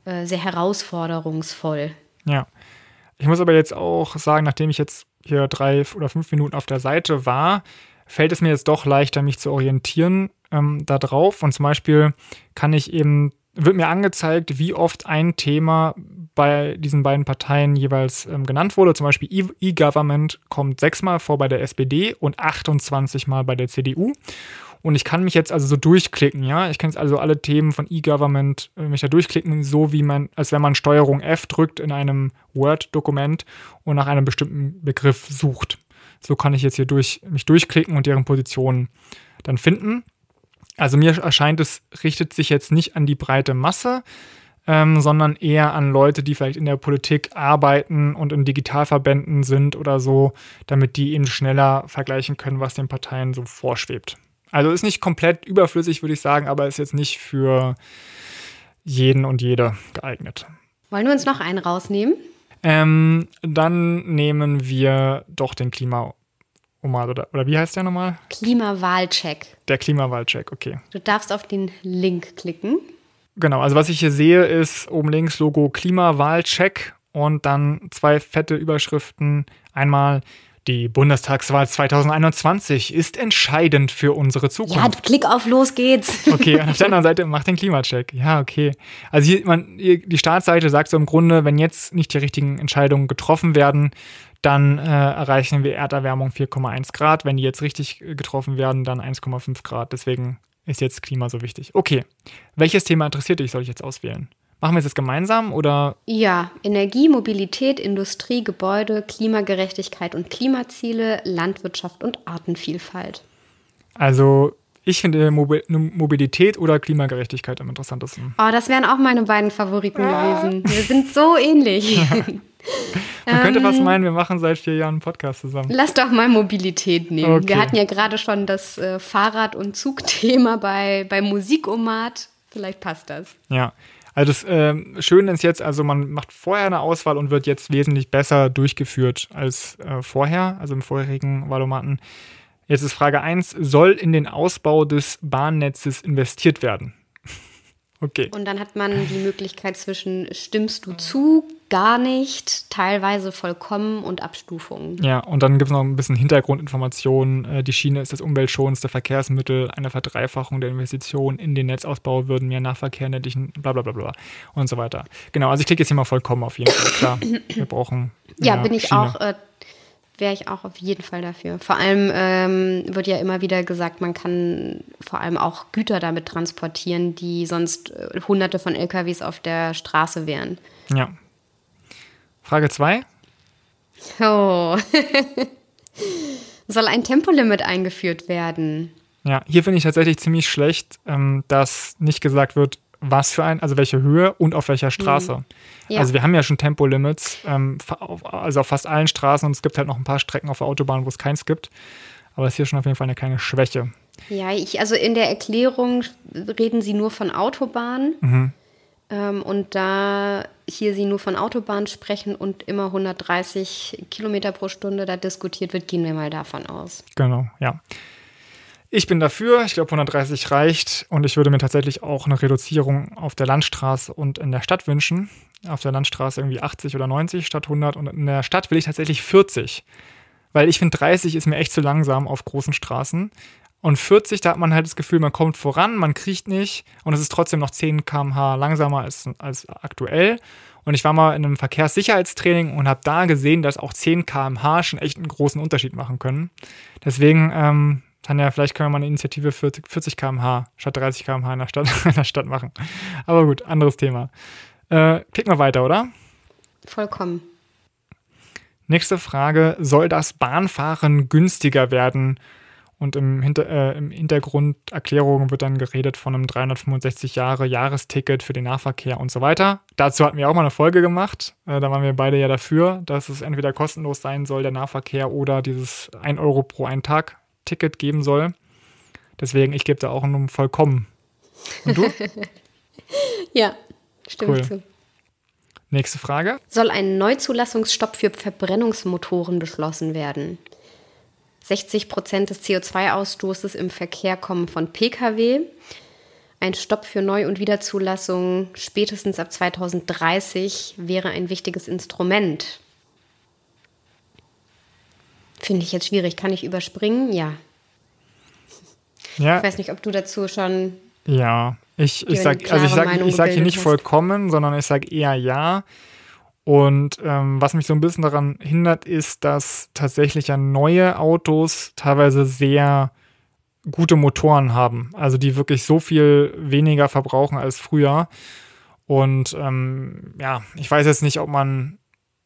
äh, sehr herausforderungsvoll. Ja. Ich muss aber jetzt auch sagen, nachdem ich jetzt hier drei oder fünf Minuten auf der Seite war, fällt es mir jetzt doch leichter, mich zu orientieren ähm, darauf. Und zum Beispiel kann ich eben, wird mir angezeigt, wie oft ein Thema bei diesen beiden Parteien jeweils ähm, genannt wurde. Zum Beispiel E-Government kommt sechsmal vor bei der SPD und 28 Mal bei der CDU. Und ich kann mich jetzt also so durchklicken, ja. Ich kann jetzt also alle Themen von E-Government äh, mich da durchklicken, so wie man, als wenn man Steuerung F drückt in einem Word-Dokument und nach einem bestimmten Begriff sucht. So kann ich jetzt hier durch, mich durchklicken und deren Positionen dann finden. Also mir erscheint, es richtet sich jetzt nicht an die breite Masse, ähm, sondern eher an Leute, die vielleicht in der Politik arbeiten und in Digitalverbänden sind oder so, damit die eben schneller vergleichen können, was den Parteien so vorschwebt. Also ist nicht komplett überflüssig, würde ich sagen, aber ist jetzt nicht für jeden und jede geeignet. Wollen wir uns noch einen rausnehmen? Ähm, dann nehmen wir doch den Klima oder, oder wie heißt der nochmal? Klimawahlcheck. Der Klimawahlcheck, okay. Du darfst auf den Link klicken. Genau, also was ich hier sehe, ist oben links Logo Klimawahlcheck und dann zwei fette Überschriften. Einmal die Bundestagswahl 2021 ist entscheidend für unsere Zukunft. Ja, klick auf los geht's. Okay, und auf der anderen Seite macht den Klimacheck. Ja, okay. Also hier, man, die Startseite sagt so im Grunde, wenn jetzt nicht die richtigen Entscheidungen getroffen werden, dann äh, erreichen wir Erderwärmung 4,1 Grad. Wenn die jetzt richtig getroffen werden, dann 1,5 Grad. Deswegen ist jetzt Klima so wichtig. Okay, welches Thema interessiert dich, soll ich jetzt auswählen? Machen wir es jetzt gemeinsam oder? Ja, Energie, Mobilität, Industrie, Gebäude, Klimagerechtigkeit und Klimaziele, Landwirtschaft und Artenvielfalt. Also ich finde Mobilität oder Klimagerechtigkeit am interessantesten. Oh, das wären auch meine beiden Favoriten ah. gewesen. Wir sind so ähnlich. Man könnte fast ähm, meinen, wir machen seit vier Jahren einen Podcast zusammen. Lass doch mal Mobilität nehmen. Okay. Wir hatten ja gerade schon das äh, Fahrrad- und Zugthema bei, bei Musikomat. Vielleicht passt das. Ja, also das äh, Schöne ist jetzt, also man macht vorher eine Auswahl und wird jetzt wesentlich besser durchgeführt als äh, vorher, also im vorherigen Valomaten. Jetzt ist Frage 1, soll in den Ausbau des Bahnnetzes investiert werden? Okay. Und dann hat man die Möglichkeit zwischen stimmst du zu, gar nicht, teilweise vollkommen und Abstufungen. Ja, und dann gibt es noch ein bisschen Hintergrundinformationen. Äh, die Schiene ist das umweltschonendste Verkehrsmittel, eine Verdreifachung der Investitionen in den Netzausbau würden mehr Nahverkehr netlichen, bla bla bla bla und so weiter. Genau, also ich klicke jetzt hier mal vollkommen auf jeden Fall. Klar, wir brauchen. Ja, bin ich Schiene. auch. Äh, wäre ich auch auf jeden Fall dafür. Vor allem ähm, wird ja immer wieder gesagt, man kann vor allem auch Güter damit transportieren, die sonst äh, hunderte von LKWs auf der Straße wären. Ja. Frage 2. Oh. Soll ein Tempolimit eingeführt werden? Ja, hier finde ich tatsächlich ziemlich schlecht, ähm, dass nicht gesagt wird, was für ein, also welche Höhe und auf welcher Straße. Mhm. Ja. Also wir haben ja schon Tempolimits, ähm, also auf fast allen Straßen und es gibt halt noch ein paar Strecken auf der Autobahn, wo es keins gibt. Aber es ist hier schon auf jeden Fall eine kleine Schwäche. Ja, ich, also in der Erklärung reden sie nur von Autobahnen. Mhm. Ähm, und da hier sie nur von Autobahnen sprechen und immer 130 Kilometer pro Stunde da diskutiert wird, gehen wir mal davon aus. Genau, ja. Ich bin dafür, ich glaube 130 reicht und ich würde mir tatsächlich auch eine Reduzierung auf der Landstraße und in der Stadt wünschen. Auf der Landstraße irgendwie 80 oder 90 statt 100 und in der Stadt will ich tatsächlich 40. Weil ich finde 30 ist mir echt zu langsam auf großen Straßen. Und 40, da hat man halt das Gefühl, man kommt voran, man kriecht nicht und es ist trotzdem noch 10 km/h langsamer als, als aktuell. Und ich war mal in einem Verkehrssicherheitstraining und habe da gesehen, dass auch 10 km/h schon echt einen großen Unterschied machen können. Deswegen ähm, Tanja, vielleicht können wir mal eine Initiative 40, 40 km/h statt 30 km/h in der Stadt, in der Stadt machen. Aber gut, anderes Thema. Äh, klicken wir weiter, oder? Vollkommen. Nächste Frage: Soll das Bahnfahren günstiger werden? Und im, Hinter äh, im Hintergrunderklärung wird dann geredet von einem 365 Jahre Jahresticket für den Nahverkehr und so weiter. Dazu hatten wir auch mal eine Folge gemacht. Äh, da waren wir beide ja dafür, dass es entweder kostenlos sein soll, der Nahverkehr, oder dieses 1 Euro pro einen Tag Ticket geben soll. Deswegen, ich gebe da auch nur vollkommen. Und du? ja, stimmt cool. zu. Nächste Frage. Soll ein Neuzulassungsstopp für Verbrennungsmotoren beschlossen werden? 60 Prozent des CO2-Ausstoßes im Verkehr kommen von Pkw. Ein Stopp für Neu- und Wiederzulassung spätestens ab 2030 wäre ein wichtiges Instrument. Finde ich jetzt schwierig. Kann ich überspringen? Ja. ja. Ich weiß nicht, ob du dazu schon. Ja, ich, ich sage also ich sag, ich sag hier nicht hast. vollkommen, sondern ich sage eher ja. Und ähm, was mich so ein bisschen daran hindert, ist, dass tatsächlich ja neue Autos teilweise sehr gute Motoren haben. Also die wirklich so viel weniger verbrauchen als früher. Und ähm, ja, ich weiß jetzt nicht, ob man,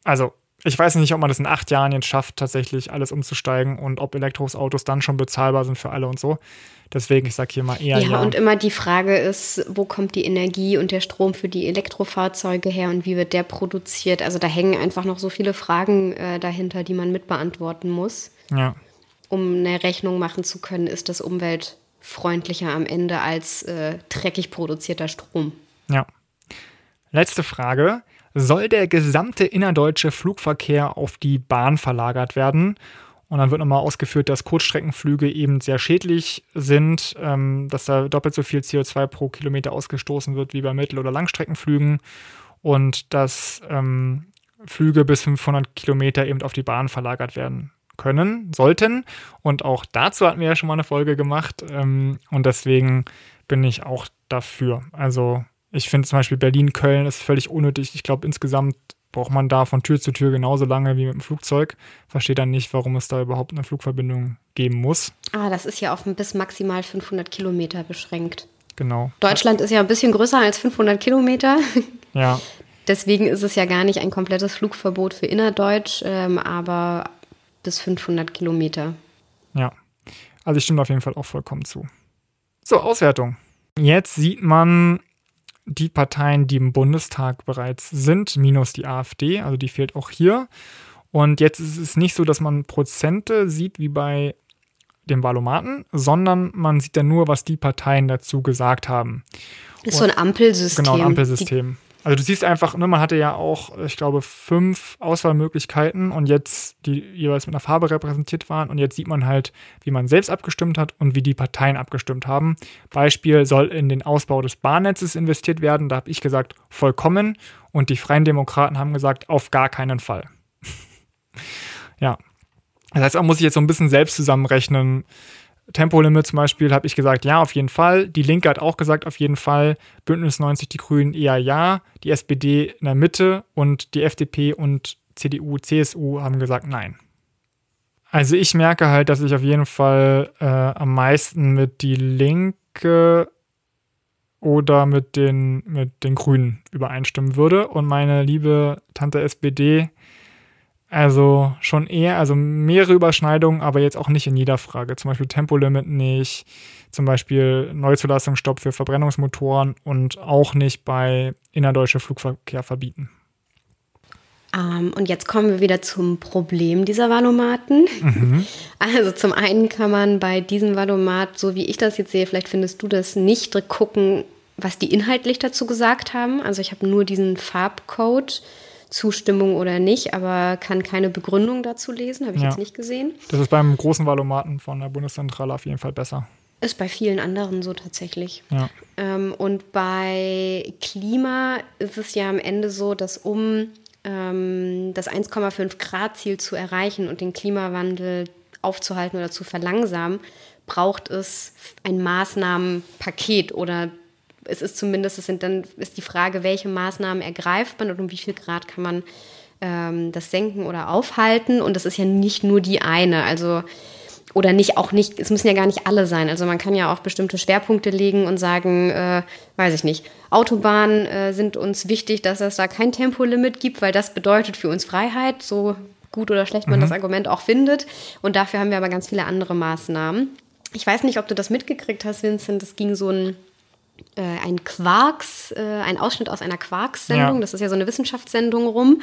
also ich weiß nicht, ob man das in acht Jahren jetzt schafft, tatsächlich alles umzusteigen und ob Elektroautos dann schon bezahlbar sind für alle und so. Deswegen, ich sage hier mal eher. Ja, ja, und immer die Frage ist, wo kommt die Energie und der Strom für die Elektrofahrzeuge her und wie wird der produziert? Also da hängen einfach noch so viele Fragen äh, dahinter, die man mitbeantworten muss. Ja. Um eine Rechnung machen zu können, ist das umweltfreundlicher am Ende als äh, dreckig produzierter Strom. Ja. Letzte Frage soll der gesamte innerdeutsche Flugverkehr auf die Bahn verlagert werden. Und dann wird nochmal ausgeführt, dass Kurzstreckenflüge eben sehr schädlich sind, ähm, dass da doppelt so viel CO2 pro Kilometer ausgestoßen wird wie bei Mittel- oder Langstreckenflügen und dass ähm, Flüge bis 500 Kilometer eben auf die Bahn verlagert werden können, sollten. Und auch dazu hatten wir ja schon mal eine Folge gemacht. Ähm, und deswegen bin ich auch dafür. Also ich finde zum Beispiel Berlin-Köln ist völlig unnötig. Ich glaube, insgesamt braucht man da von Tür zu Tür genauso lange wie mit dem Flugzeug. Verstehe dann nicht, warum es da überhaupt eine Flugverbindung geben muss. Ah, das ist ja auf bis maximal 500 Kilometer beschränkt. Genau. Deutschland ist ja ein bisschen größer als 500 Kilometer. Ja. Deswegen ist es ja gar nicht ein komplettes Flugverbot für innerdeutsch, ähm, aber bis 500 Kilometer. Ja. Also ich stimme auf jeden Fall auch vollkommen zu. So, Auswertung. Jetzt sieht man, die Parteien, die im Bundestag bereits sind, minus die AfD, also die fehlt auch hier. Und jetzt ist es nicht so, dass man Prozente sieht wie bei dem Wahlomaten, sondern man sieht dann nur, was die Parteien dazu gesagt haben. Ist so ein Ampelsystem. Genau, ein Ampelsystem. Die also du siehst einfach, ne, man hatte ja auch, ich glaube, fünf Auswahlmöglichkeiten und jetzt, die jeweils mit einer Farbe repräsentiert waren. Und jetzt sieht man halt, wie man selbst abgestimmt hat und wie die Parteien abgestimmt haben. Beispiel soll in den Ausbau des Bahnnetzes investiert werden. Da habe ich gesagt, vollkommen. Und die Freien Demokraten haben gesagt, auf gar keinen Fall. ja. Das heißt, man muss sich jetzt so ein bisschen selbst zusammenrechnen, Tempolimit zum Beispiel habe ich gesagt, ja, auf jeden Fall. Die Linke hat auch gesagt, auf jeden Fall. Bündnis 90, die Grünen eher ja. Die SPD in der Mitte und die FDP und CDU, CSU haben gesagt nein. Also ich merke halt, dass ich auf jeden Fall äh, am meisten mit die Linke oder mit den, mit den Grünen übereinstimmen würde. Und meine liebe Tante SPD also schon eher, also mehrere Überschneidungen, aber jetzt auch nicht in jeder Frage. Zum Beispiel Tempolimit nicht, zum Beispiel Neuzulassungsstopp für Verbrennungsmotoren und auch nicht bei innerdeutscher Flugverkehr verbieten. Um, ähm, und jetzt kommen wir wieder zum Problem dieser Valomaten. Mhm. Also zum einen kann man bei diesem Valomat, so wie ich das jetzt sehe, vielleicht findest du das nicht, gucken, was die inhaltlich dazu gesagt haben. Also ich habe nur diesen Farbcode Zustimmung oder nicht, aber kann keine Begründung dazu lesen, habe ich ja. jetzt nicht gesehen. Das ist beim großen Valomaten von der Bundeszentrale auf jeden Fall besser. Ist bei vielen anderen so tatsächlich. Ja. Ähm, und bei Klima ist es ja am Ende so, dass um ähm, das 1,5 Grad Ziel zu erreichen und den Klimawandel aufzuhalten oder zu verlangsamen, braucht es ein Maßnahmenpaket oder es ist zumindest, es sind dann ist die Frage, welche Maßnahmen ergreift man und um wie viel Grad kann man ähm, das senken oder aufhalten. Und das ist ja nicht nur die eine, also oder nicht auch nicht, es müssen ja gar nicht alle sein. Also man kann ja auch bestimmte Schwerpunkte legen und sagen, äh, weiß ich nicht, Autobahnen äh, sind uns wichtig, dass es da kein Tempolimit gibt, weil das bedeutet für uns Freiheit, so gut oder schlecht man mhm. das Argument auch findet. Und dafür haben wir aber ganz viele andere Maßnahmen. Ich weiß nicht, ob du das mitgekriegt hast, Vincent. Es ging so ein äh, ein Quarks, äh, ein Ausschnitt aus einer Quarks-Sendung. Ja. Das ist ja so eine Wissenschaftssendung rum.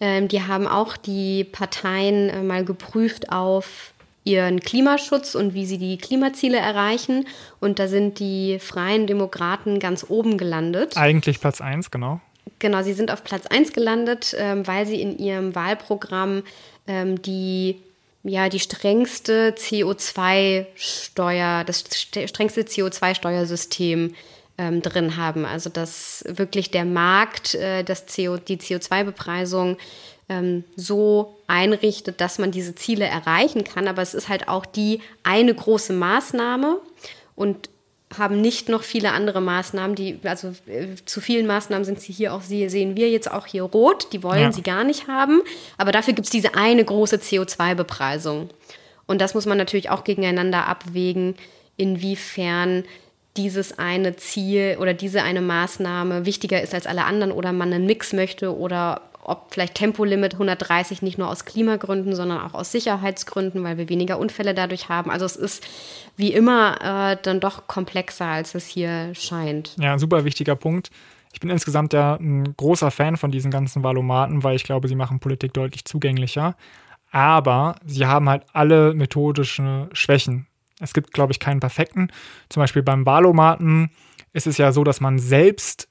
Ähm, die haben auch die Parteien äh, mal geprüft auf ihren Klimaschutz und wie sie die Klimaziele erreichen. Und da sind die Freien Demokraten ganz oben gelandet. Eigentlich Platz 1, genau. Genau, sie sind auf Platz 1 gelandet, ähm, weil sie in ihrem Wahlprogramm ähm, die ja, die strengste CO2-Steuer, das strengste CO2-Steuersystem ähm, drin haben. Also dass wirklich der Markt, äh, das CO, die CO2-Bepreisung ähm, so einrichtet, dass man diese Ziele erreichen kann. Aber es ist halt auch die eine große Maßnahme und haben nicht noch viele andere Maßnahmen, die, also äh, zu vielen Maßnahmen sind sie hier auch, sie sehen wir jetzt auch hier rot, die wollen ja. sie gar nicht haben. Aber dafür gibt es diese eine große CO2-Bepreisung. Und das muss man natürlich auch gegeneinander abwägen, inwiefern dieses eine Ziel oder diese eine Maßnahme wichtiger ist als alle anderen oder man einen Mix möchte oder ob vielleicht Tempolimit 130 nicht nur aus Klimagründen, sondern auch aus Sicherheitsgründen, weil wir weniger Unfälle dadurch haben. Also es ist wie immer äh, dann doch komplexer, als es hier scheint. Ja, super wichtiger Punkt. Ich bin insgesamt ja ein großer Fan von diesen ganzen Valomaten, weil ich glaube, sie machen Politik deutlich zugänglicher. Aber sie haben halt alle methodische Schwächen. Es gibt, glaube ich, keinen perfekten. Zum Beispiel beim Valomaten ist es ja so, dass man selbst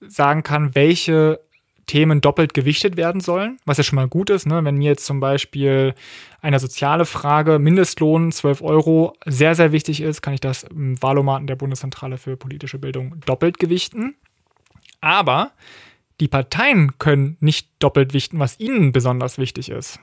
sagen kann, welche Themen doppelt gewichtet werden sollen, was ja schon mal gut ist. Ne? Wenn mir jetzt zum Beispiel eine soziale Frage, Mindestlohn 12 Euro, sehr, sehr wichtig ist, kann ich das im Wahlomaten der Bundeszentrale für politische Bildung doppelt gewichten. Aber die Parteien können nicht doppelt wichten, was ihnen besonders wichtig ist.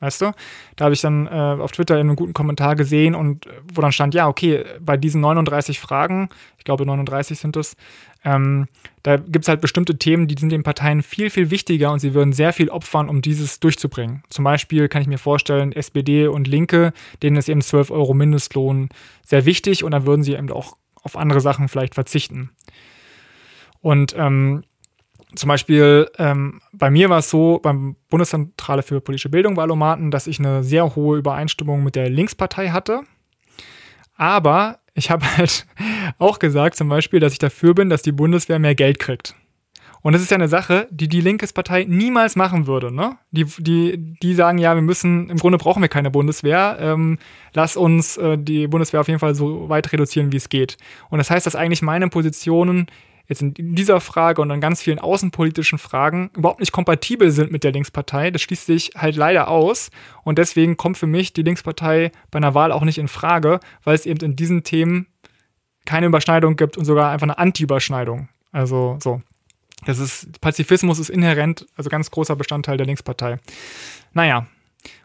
Weißt du? Da habe ich dann äh, auf Twitter einen guten Kommentar gesehen und äh, wo dann stand, ja, okay, bei diesen 39 Fragen, ich glaube 39 sind es, ähm, da gibt es halt bestimmte Themen, die sind den Parteien viel, viel wichtiger und sie würden sehr viel opfern, um dieses durchzubringen. Zum Beispiel kann ich mir vorstellen, SPD und Linke, denen ist eben 12 Euro Mindestlohn sehr wichtig und dann würden sie eben auch auf andere Sachen vielleicht verzichten. Und ähm, zum Beispiel ähm, bei mir war es so, beim Bundeszentrale für politische Bildung Wahlomaten, dass ich eine sehr hohe Übereinstimmung mit der Linkspartei hatte. Aber ich habe halt auch gesagt, zum Beispiel, dass ich dafür bin, dass die Bundeswehr mehr Geld kriegt. Und das ist ja eine Sache, die die Linkespartei niemals machen würde. Ne? Die, die, die sagen ja, wir müssen, im Grunde brauchen wir keine Bundeswehr. Ähm, lass uns äh, die Bundeswehr auf jeden Fall so weit reduzieren, wie es geht. Und das heißt, dass eigentlich meine Positionen jetzt in dieser Frage und an ganz vielen außenpolitischen Fragen überhaupt nicht kompatibel sind mit der Linkspartei. Das schließt sich halt leider aus. Und deswegen kommt für mich die Linkspartei bei einer Wahl auch nicht in Frage, weil es eben in diesen Themen keine Überschneidung gibt und sogar einfach eine Anti-Überschneidung. Also so. Das ist, Pazifismus ist inhärent, also ganz großer Bestandteil der Linkspartei. Naja.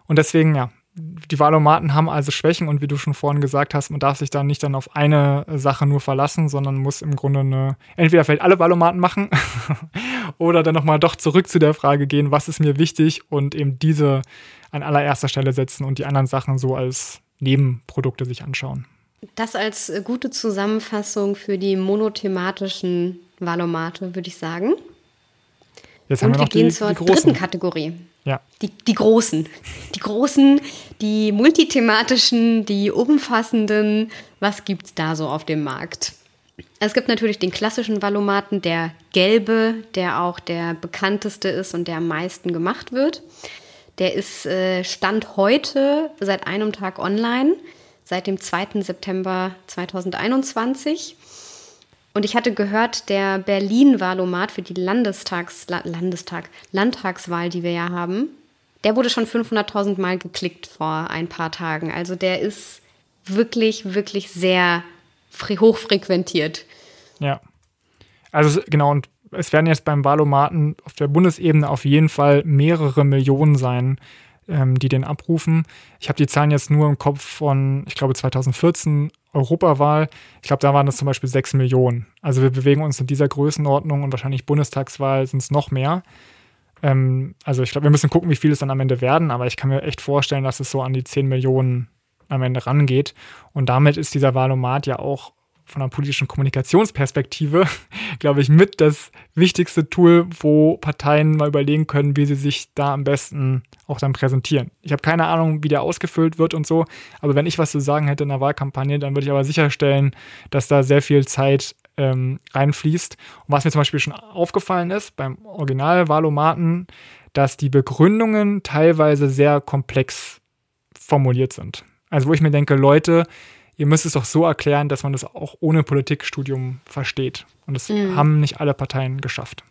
Und deswegen, ja, die Wahlomaten haben also Schwächen und wie du schon vorhin gesagt hast, man darf sich da nicht dann auf eine Sache nur verlassen, sondern muss im Grunde eine, entweder vielleicht alle Wahlomaten machen oder dann nochmal doch zurück zu der Frage gehen, was ist mir wichtig und eben diese an allererster Stelle setzen und die anderen Sachen so als Nebenprodukte sich anschauen. Das als gute Zusammenfassung für die monothematischen Wahlomate, würde ich sagen. Jetzt und wir, wir gehen die, zur die dritten Kategorie. Ja. Die, die großen. Die großen, die multithematischen, die umfassenden. Was gibt es da so auf dem Markt? Es gibt natürlich den klassischen Valomaten, der gelbe, der auch der bekannteste ist und der am meisten gemacht wird. Der ist äh, Stand heute seit einem Tag online, seit dem 2. September 2021. Und ich hatte gehört, der Berlin-Wahlomat für die Landestags, Landestag, Landtagswahl, die wir ja haben, der wurde schon 500.000 Mal geklickt vor ein paar Tagen. Also der ist wirklich, wirklich sehr hochfrequentiert. Ja. Also genau, und es werden jetzt beim Wahlomaten auf der Bundesebene auf jeden Fall mehrere Millionen sein, ähm, die den abrufen. Ich habe die Zahlen jetzt nur im Kopf von, ich glaube, 2014 Europawahl. Ich glaube, da waren das zum Beispiel 6 Millionen. Also wir bewegen uns in dieser Größenordnung und wahrscheinlich Bundestagswahl sind es noch mehr. Ähm, also ich glaube, wir müssen gucken, wie viele es dann am Ende werden, aber ich kann mir echt vorstellen, dass es so an die 10 Millionen am Ende rangeht. Und damit ist dieser Wahlomat ja auch von einer politischen Kommunikationsperspektive, glaube ich, mit das wichtigste Tool, wo Parteien mal überlegen können, wie sie sich da am besten auch dann präsentieren. Ich habe keine Ahnung, wie der ausgefüllt wird und so, aber wenn ich was zu sagen hätte in der Wahlkampagne, dann würde ich aber sicherstellen, dass da sehr viel Zeit ähm, reinfließt. Und was mir zum Beispiel schon aufgefallen ist beim Original-Wahlomaten, dass die Begründungen teilweise sehr komplex formuliert sind. Also wo ich mir denke, Leute, ihr müsst es doch so erklären, dass man das auch ohne Politikstudium versteht. Und das mhm. haben nicht alle Parteien geschafft.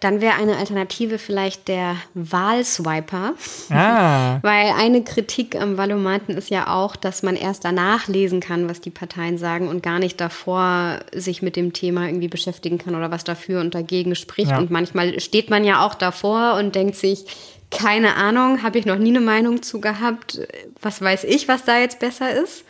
Dann wäre eine Alternative vielleicht der Wahlswiper. Ah. Weil eine Kritik am Valomaten ist ja auch, dass man erst danach lesen kann, was die Parteien sagen und gar nicht davor sich mit dem Thema irgendwie beschäftigen kann oder was dafür und dagegen spricht. Ja. Und manchmal steht man ja auch davor und denkt sich, keine Ahnung, habe ich noch nie eine Meinung zu gehabt. Was weiß ich, was da jetzt besser ist?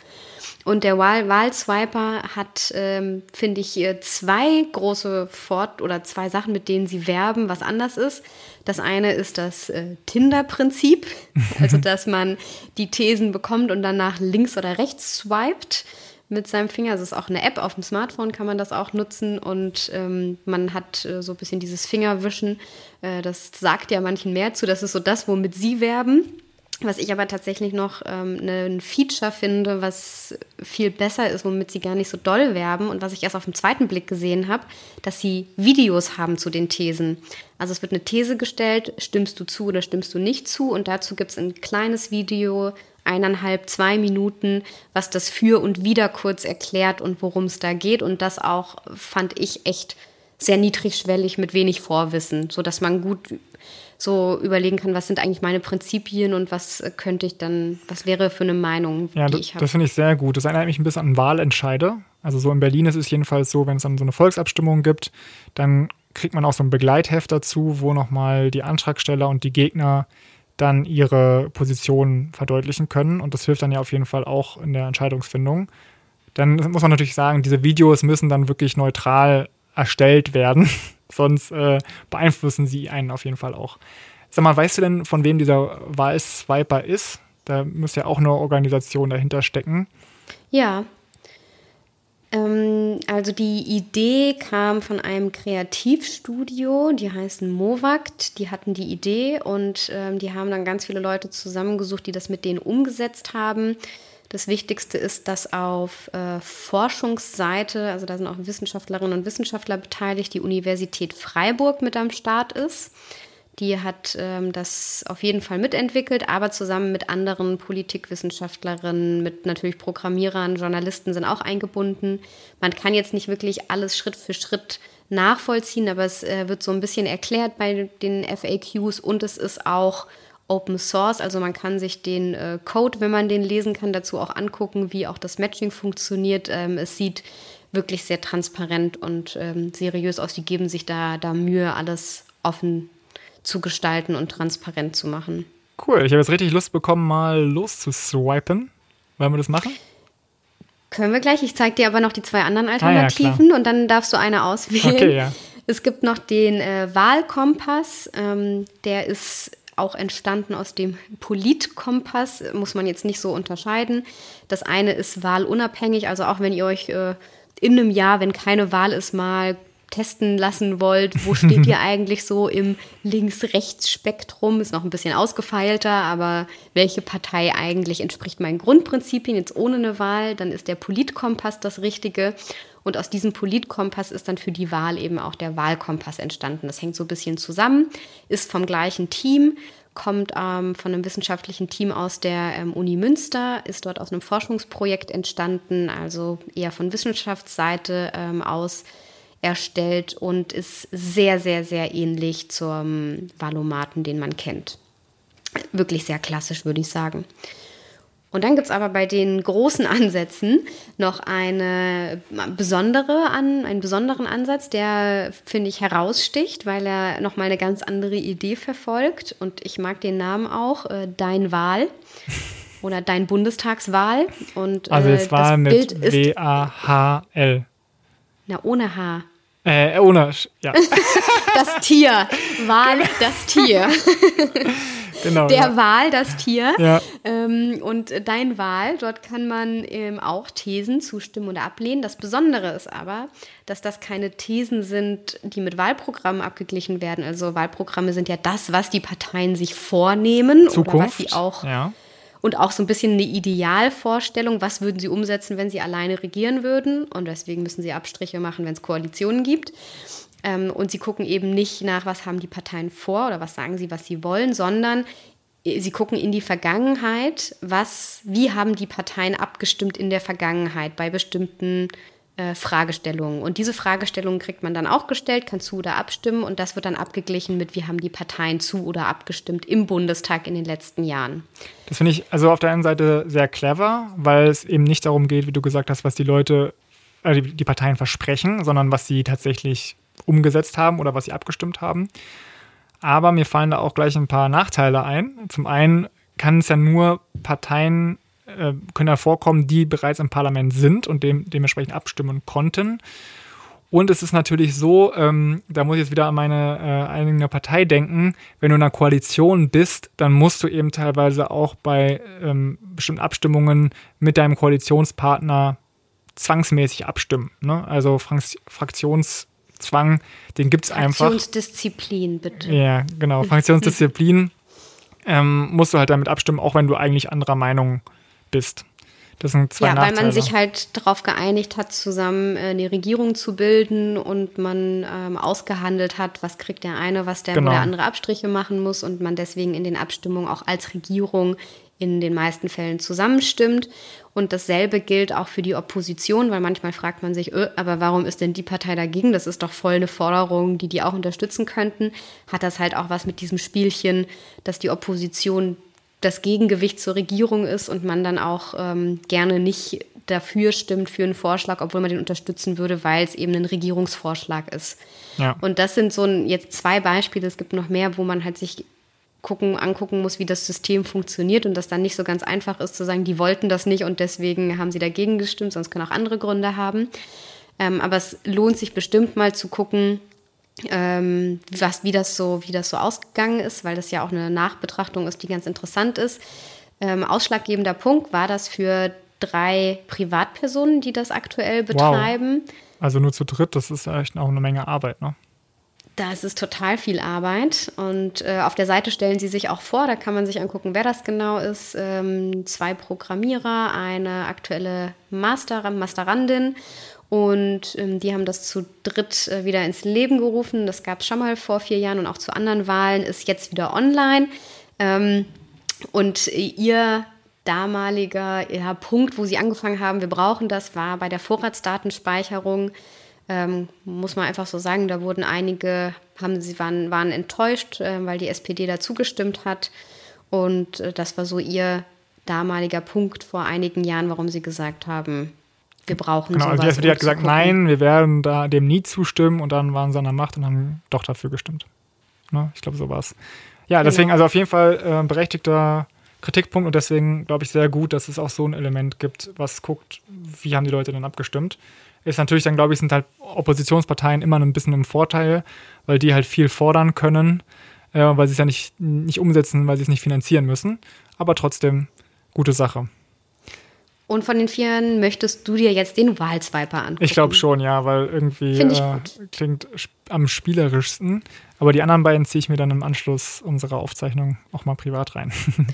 Und der Wahl Wahlswiper hat, ähm, finde ich, zwei große Fort- oder zwei Sachen, mit denen sie werben, was anders ist. Das eine ist das äh, Tinder-Prinzip, also dass man die Thesen bekommt und danach links oder rechts swiped mit seinem Finger. Also es ist auch eine App auf dem Smartphone, kann man das auch nutzen und ähm, man hat äh, so ein bisschen dieses Fingerwischen. Äh, das sagt ja manchen mehr zu. Das ist so das, womit sie werben. Was ich aber tatsächlich noch ähm, ne, ein Feature finde, was viel besser ist, womit sie gar nicht so doll werben und was ich erst auf den zweiten Blick gesehen habe, dass sie Videos haben zu den Thesen. Also es wird eine These gestellt, stimmst du zu oder stimmst du nicht zu und dazu gibt es ein kleines Video, eineinhalb, zwei Minuten, was das für und wieder kurz erklärt und worum es da geht und das auch fand ich echt sehr niedrigschwellig mit wenig Vorwissen, sodass man gut so überlegen kann, was sind eigentlich meine Prinzipien und was könnte ich dann, was wäre für eine Meinung, ja, die ich habe. Das finde ich sehr gut. Das erinnert mich ein bisschen an Wahlentscheide. Also so in Berlin ist es jedenfalls so, wenn es dann so eine Volksabstimmung gibt, dann kriegt man auch so ein Begleitheft dazu, wo nochmal die Antragsteller und die Gegner dann ihre Position verdeutlichen können. Und das hilft dann ja auf jeden Fall auch in der Entscheidungsfindung. Dann muss man natürlich sagen, diese Videos müssen dann wirklich neutral erstellt werden. Sonst äh, beeinflussen sie einen auf jeden Fall auch. Sag mal, weißt du denn, von wem dieser Wahlswiper ist? Da muss ja auch eine Organisation dahinter stecken. Ja. Ähm, also die Idee kam von einem Kreativstudio, die heißen Movakt. Die hatten die Idee und ähm, die haben dann ganz viele Leute zusammengesucht, die das mit denen umgesetzt haben. Das Wichtigste ist, dass auf äh, Forschungsseite, also da sind auch Wissenschaftlerinnen und Wissenschaftler beteiligt, die Universität Freiburg mit am Start ist. Die hat ähm, das auf jeden Fall mitentwickelt, aber zusammen mit anderen Politikwissenschaftlerinnen, mit natürlich Programmierern, Journalisten sind auch eingebunden. Man kann jetzt nicht wirklich alles Schritt für Schritt nachvollziehen, aber es äh, wird so ein bisschen erklärt bei den FAQs und es ist auch Open Source, also man kann sich den äh, Code, wenn man den lesen kann, dazu auch angucken, wie auch das Matching funktioniert. Ähm, es sieht wirklich sehr transparent und ähm, seriös aus. Die geben sich da, da Mühe, alles offen zu gestalten und transparent zu machen. Cool, ich habe jetzt richtig Lust bekommen, mal loszuswipen. Wollen wir das machen? Können wir gleich. Ich zeige dir aber noch die zwei anderen Alternativen ah, ja, und dann darfst du eine auswählen. Okay, ja. Es gibt noch den äh, Wahlkompass. Ähm, der ist auch entstanden aus dem Politkompass, muss man jetzt nicht so unterscheiden. Das eine ist wahlunabhängig, also auch wenn ihr euch äh, in einem Jahr, wenn keine Wahl ist, mal testen lassen wollt, wo steht ihr eigentlich so im Links-Rechts-Spektrum, ist noch ein bisschen ausgefeilter, aber welche Partei eigentlich entspricht meinen Grundprinzipien jetzt ohne eine Wahl, dann ist der Politkompass das Richtige. Und aus diesem Politkompass ist dann für die Wahl eben auch der Wahlkompass entstanden. Das hängt so ein bisschen zusammen, ist vom gleichen Team, kommt ähm, von einem wissenschaftlichen Team aus der ähm, Uni Münster, ist dort aus einem Forschungsprojekt entstanden, also eher von Wissenschaftsseite ähm, aus erstellt und ist sehr, sehr, sehr ähnlich zum Valomaten, den man kennt. Wirklich sehr klassisch, würde ich sagen. Und dann gibt es aber bei den großen Ansätzen noch eine besondere an, einen besonderen Ansatz, der, finde ich, heraussticht, weil er nochmal eine ganz andere Idee verfolgt. Und ich mag den Namen auch, äh, Dein Wahl oder Dein Bundestagswahl. Und, also äh, jetzt Wahl mit W-A-H-L. Na, ohne H. Äh, ohne, ja. das Tier. Wahl, das Tier. Genau, der ja. Wahl, das Tier. Ja. Ähm, und dein Wahl, dort kann man ähm, auch Thesen zustimmen oder ablehnen. Das Besondere ist aber, dass das keine Thesen sind, die mit Wahlprogrammen abgeglichen werden. Also Wahlprogramme sind ja das, was die Parteien sich vornehmen Zukunft, oder was sie auch ja. und auch so ein bisschen eine Idealvorstellung, was würden sie umsetzen, wenn sie alleine regieren würden. Und deswegen müssen sie Abstriche machen, wenn es Koalitionen gibt. Ähm, und sie gucken eben nicht nach, was haben die Parteien vor oder was sagen sie, was sie wollen, sondern sie gucken in die Vergangenheit, was, wie haben die Parteien abgestimmt in der Vergangenheit bei bestimmten äh, Fragestellungen. Und diese Fragestellungen kriegt man dann auch gestellt, kann zu oder abstimmen und das wird dann abgeglichen mit, wie haben die Parteien zu oder abgestimmt im Bundestag in den letzten Jahren. Das finde ich also auf der einen Seite sehr clever, weil es eben nicht darum geht, wie du gesagt hast, was die Leute, äh, die, die Parteien versprechen, sondern was sie tatsächlich umgesetzt haben oder was sie abgestimmt haben. Aber mir fallen da auch gleich ein paar Nachteile ein. Zum einen kann es ja nur Parteien äh, können ja vorkommen, die bereits im Parlament sind und dem, dementsprechend abstimmen konnten. Und es ist natürlich so, ähm, da muss ich jetzt wieder an meine äh, eigene Partei denken, wenn du in einer Koalition bist, dann musst du eben teilweise auch bei ähm, bestimmten Abstimmungen mit deinem Koalitionspartner zwangsmäßig abstimmen. Ne? Also Fraktionszwang, den gibt es einfach. Fraktionsdisziplin, bitte. Ja, genau, Fraktionsdisziplin ähm, musst du halt damit abstimmen, auch wenn du eigentlich anderer Meinung bist bist. Das sind zwei ja, Nachteile. weil man sich halt darauf geeinigt hat, zusammen äh, eine Regierung zu bilden und man ähm, ausgehandelt hat, was kriegt der eine, was der, genau. der andere Abstriche machen muss und man deswegen in den Abstimmungen auch als Regierung in den meisten Fällen zusammenstimmt. Und dasselbe gilt auch für die Opposition, weil manchmal fragt man sich, öh, aber warum ist denn die Partei dagegen? Das ist doch voll eine Forderung, die die auch unterstützen könnten. Hat das halt auch was mit diesem Spielchen, dass die Opposition das Gegengewicht zur Regierung ist und man dann auch ähm, gerne nicht dafür stimmt für einen Vorschlag, obwohl man den unterstützen würde, weil es eben ein Regierungsvorschlag ist. Ja. Und das sind so ein, jetzt zwei Beispiele, es gibt noch mehr, wo man halt sich gucken, angucken muss, wie das System funktioniert und das dann nicht so ganz einfach ist zu sagen, die wollten das nicht und deswegen haben sie dagegen gestimmt, sonst können auch andere Gründe haben. Ähm, aber es lohnt sich bestimmt mal zu gucken, ähm, was, wie, das so, wie das so ausgegangen ist, weil das ja auch eine Nachbetrachtung ist, die ganz interessant ist. Ähm, ausschlaggebender Punkt war das für drei Privatpersonen, die das aktuell betreiben. Wow. Also nur zu dritt, das ist echt auch eine Menge Arbeit, ne? Das ist total viel Arbeit und äh, auf der Seite stellen sie sich auch vor, da kann man sich angucken, wer das genau ist. Ähm, zwei Programmierer, eine aktuelle Master, Masterandin und ähm, die haben das zu dritt äh, wieder ins Leben gerufen. Das gab es schon mal vor vier Jahren und auch zu anderen Wahlen, ist jetzt wieder online. Ähm, und ihr damaliger ja, Punkt, wo sie angefangen haben, wir brauchen das, war bei der Vorratsdatenspeicherung. Ähm, muss man einfach so sagen, da wurden einige, haben, sie waren, waren enttäuscht, äh, weil die SPD da zugestimmt hat. Und äh, das war so ihr damaliger Punkt vor einigen Jahren, warum sie gesagt haben, wir brauchen genau, also die SPD hat gesagt, nein, wir werden da dem nie zustimmen und dann waren sie an der Macht und haben doch dafür gestimmt. Ne? Ich glaube, so war es. Ja, genau. deswegen also auf jeden Fall äh, berechtigter Kritikpunkt und deswegen glaube ich sehr gut, dass es auch so ein Element gibt, was guckt, wie haben die Leute denn abgestimmt. Ist natürlich dann, glaube ich, sind halt Oppositionsparteien immer ein bisschen im Vorteil, weil die halt viel fordern können, äh, weil sie es ja nicht, nicht umsetzen, weil sie es nicht finanzieren müssen. Aber trotzdem gute Sache. Und von den Vieren möchtest du dir jetzt den Wahlswiper angucken? Ich glaube schon, ja, weil irgendwie äh, klingt am spielerischsten. Aber die anderen beiden ziehe ich mir dann im Anschluss unserer Aufzeichnung auch mal privat rein.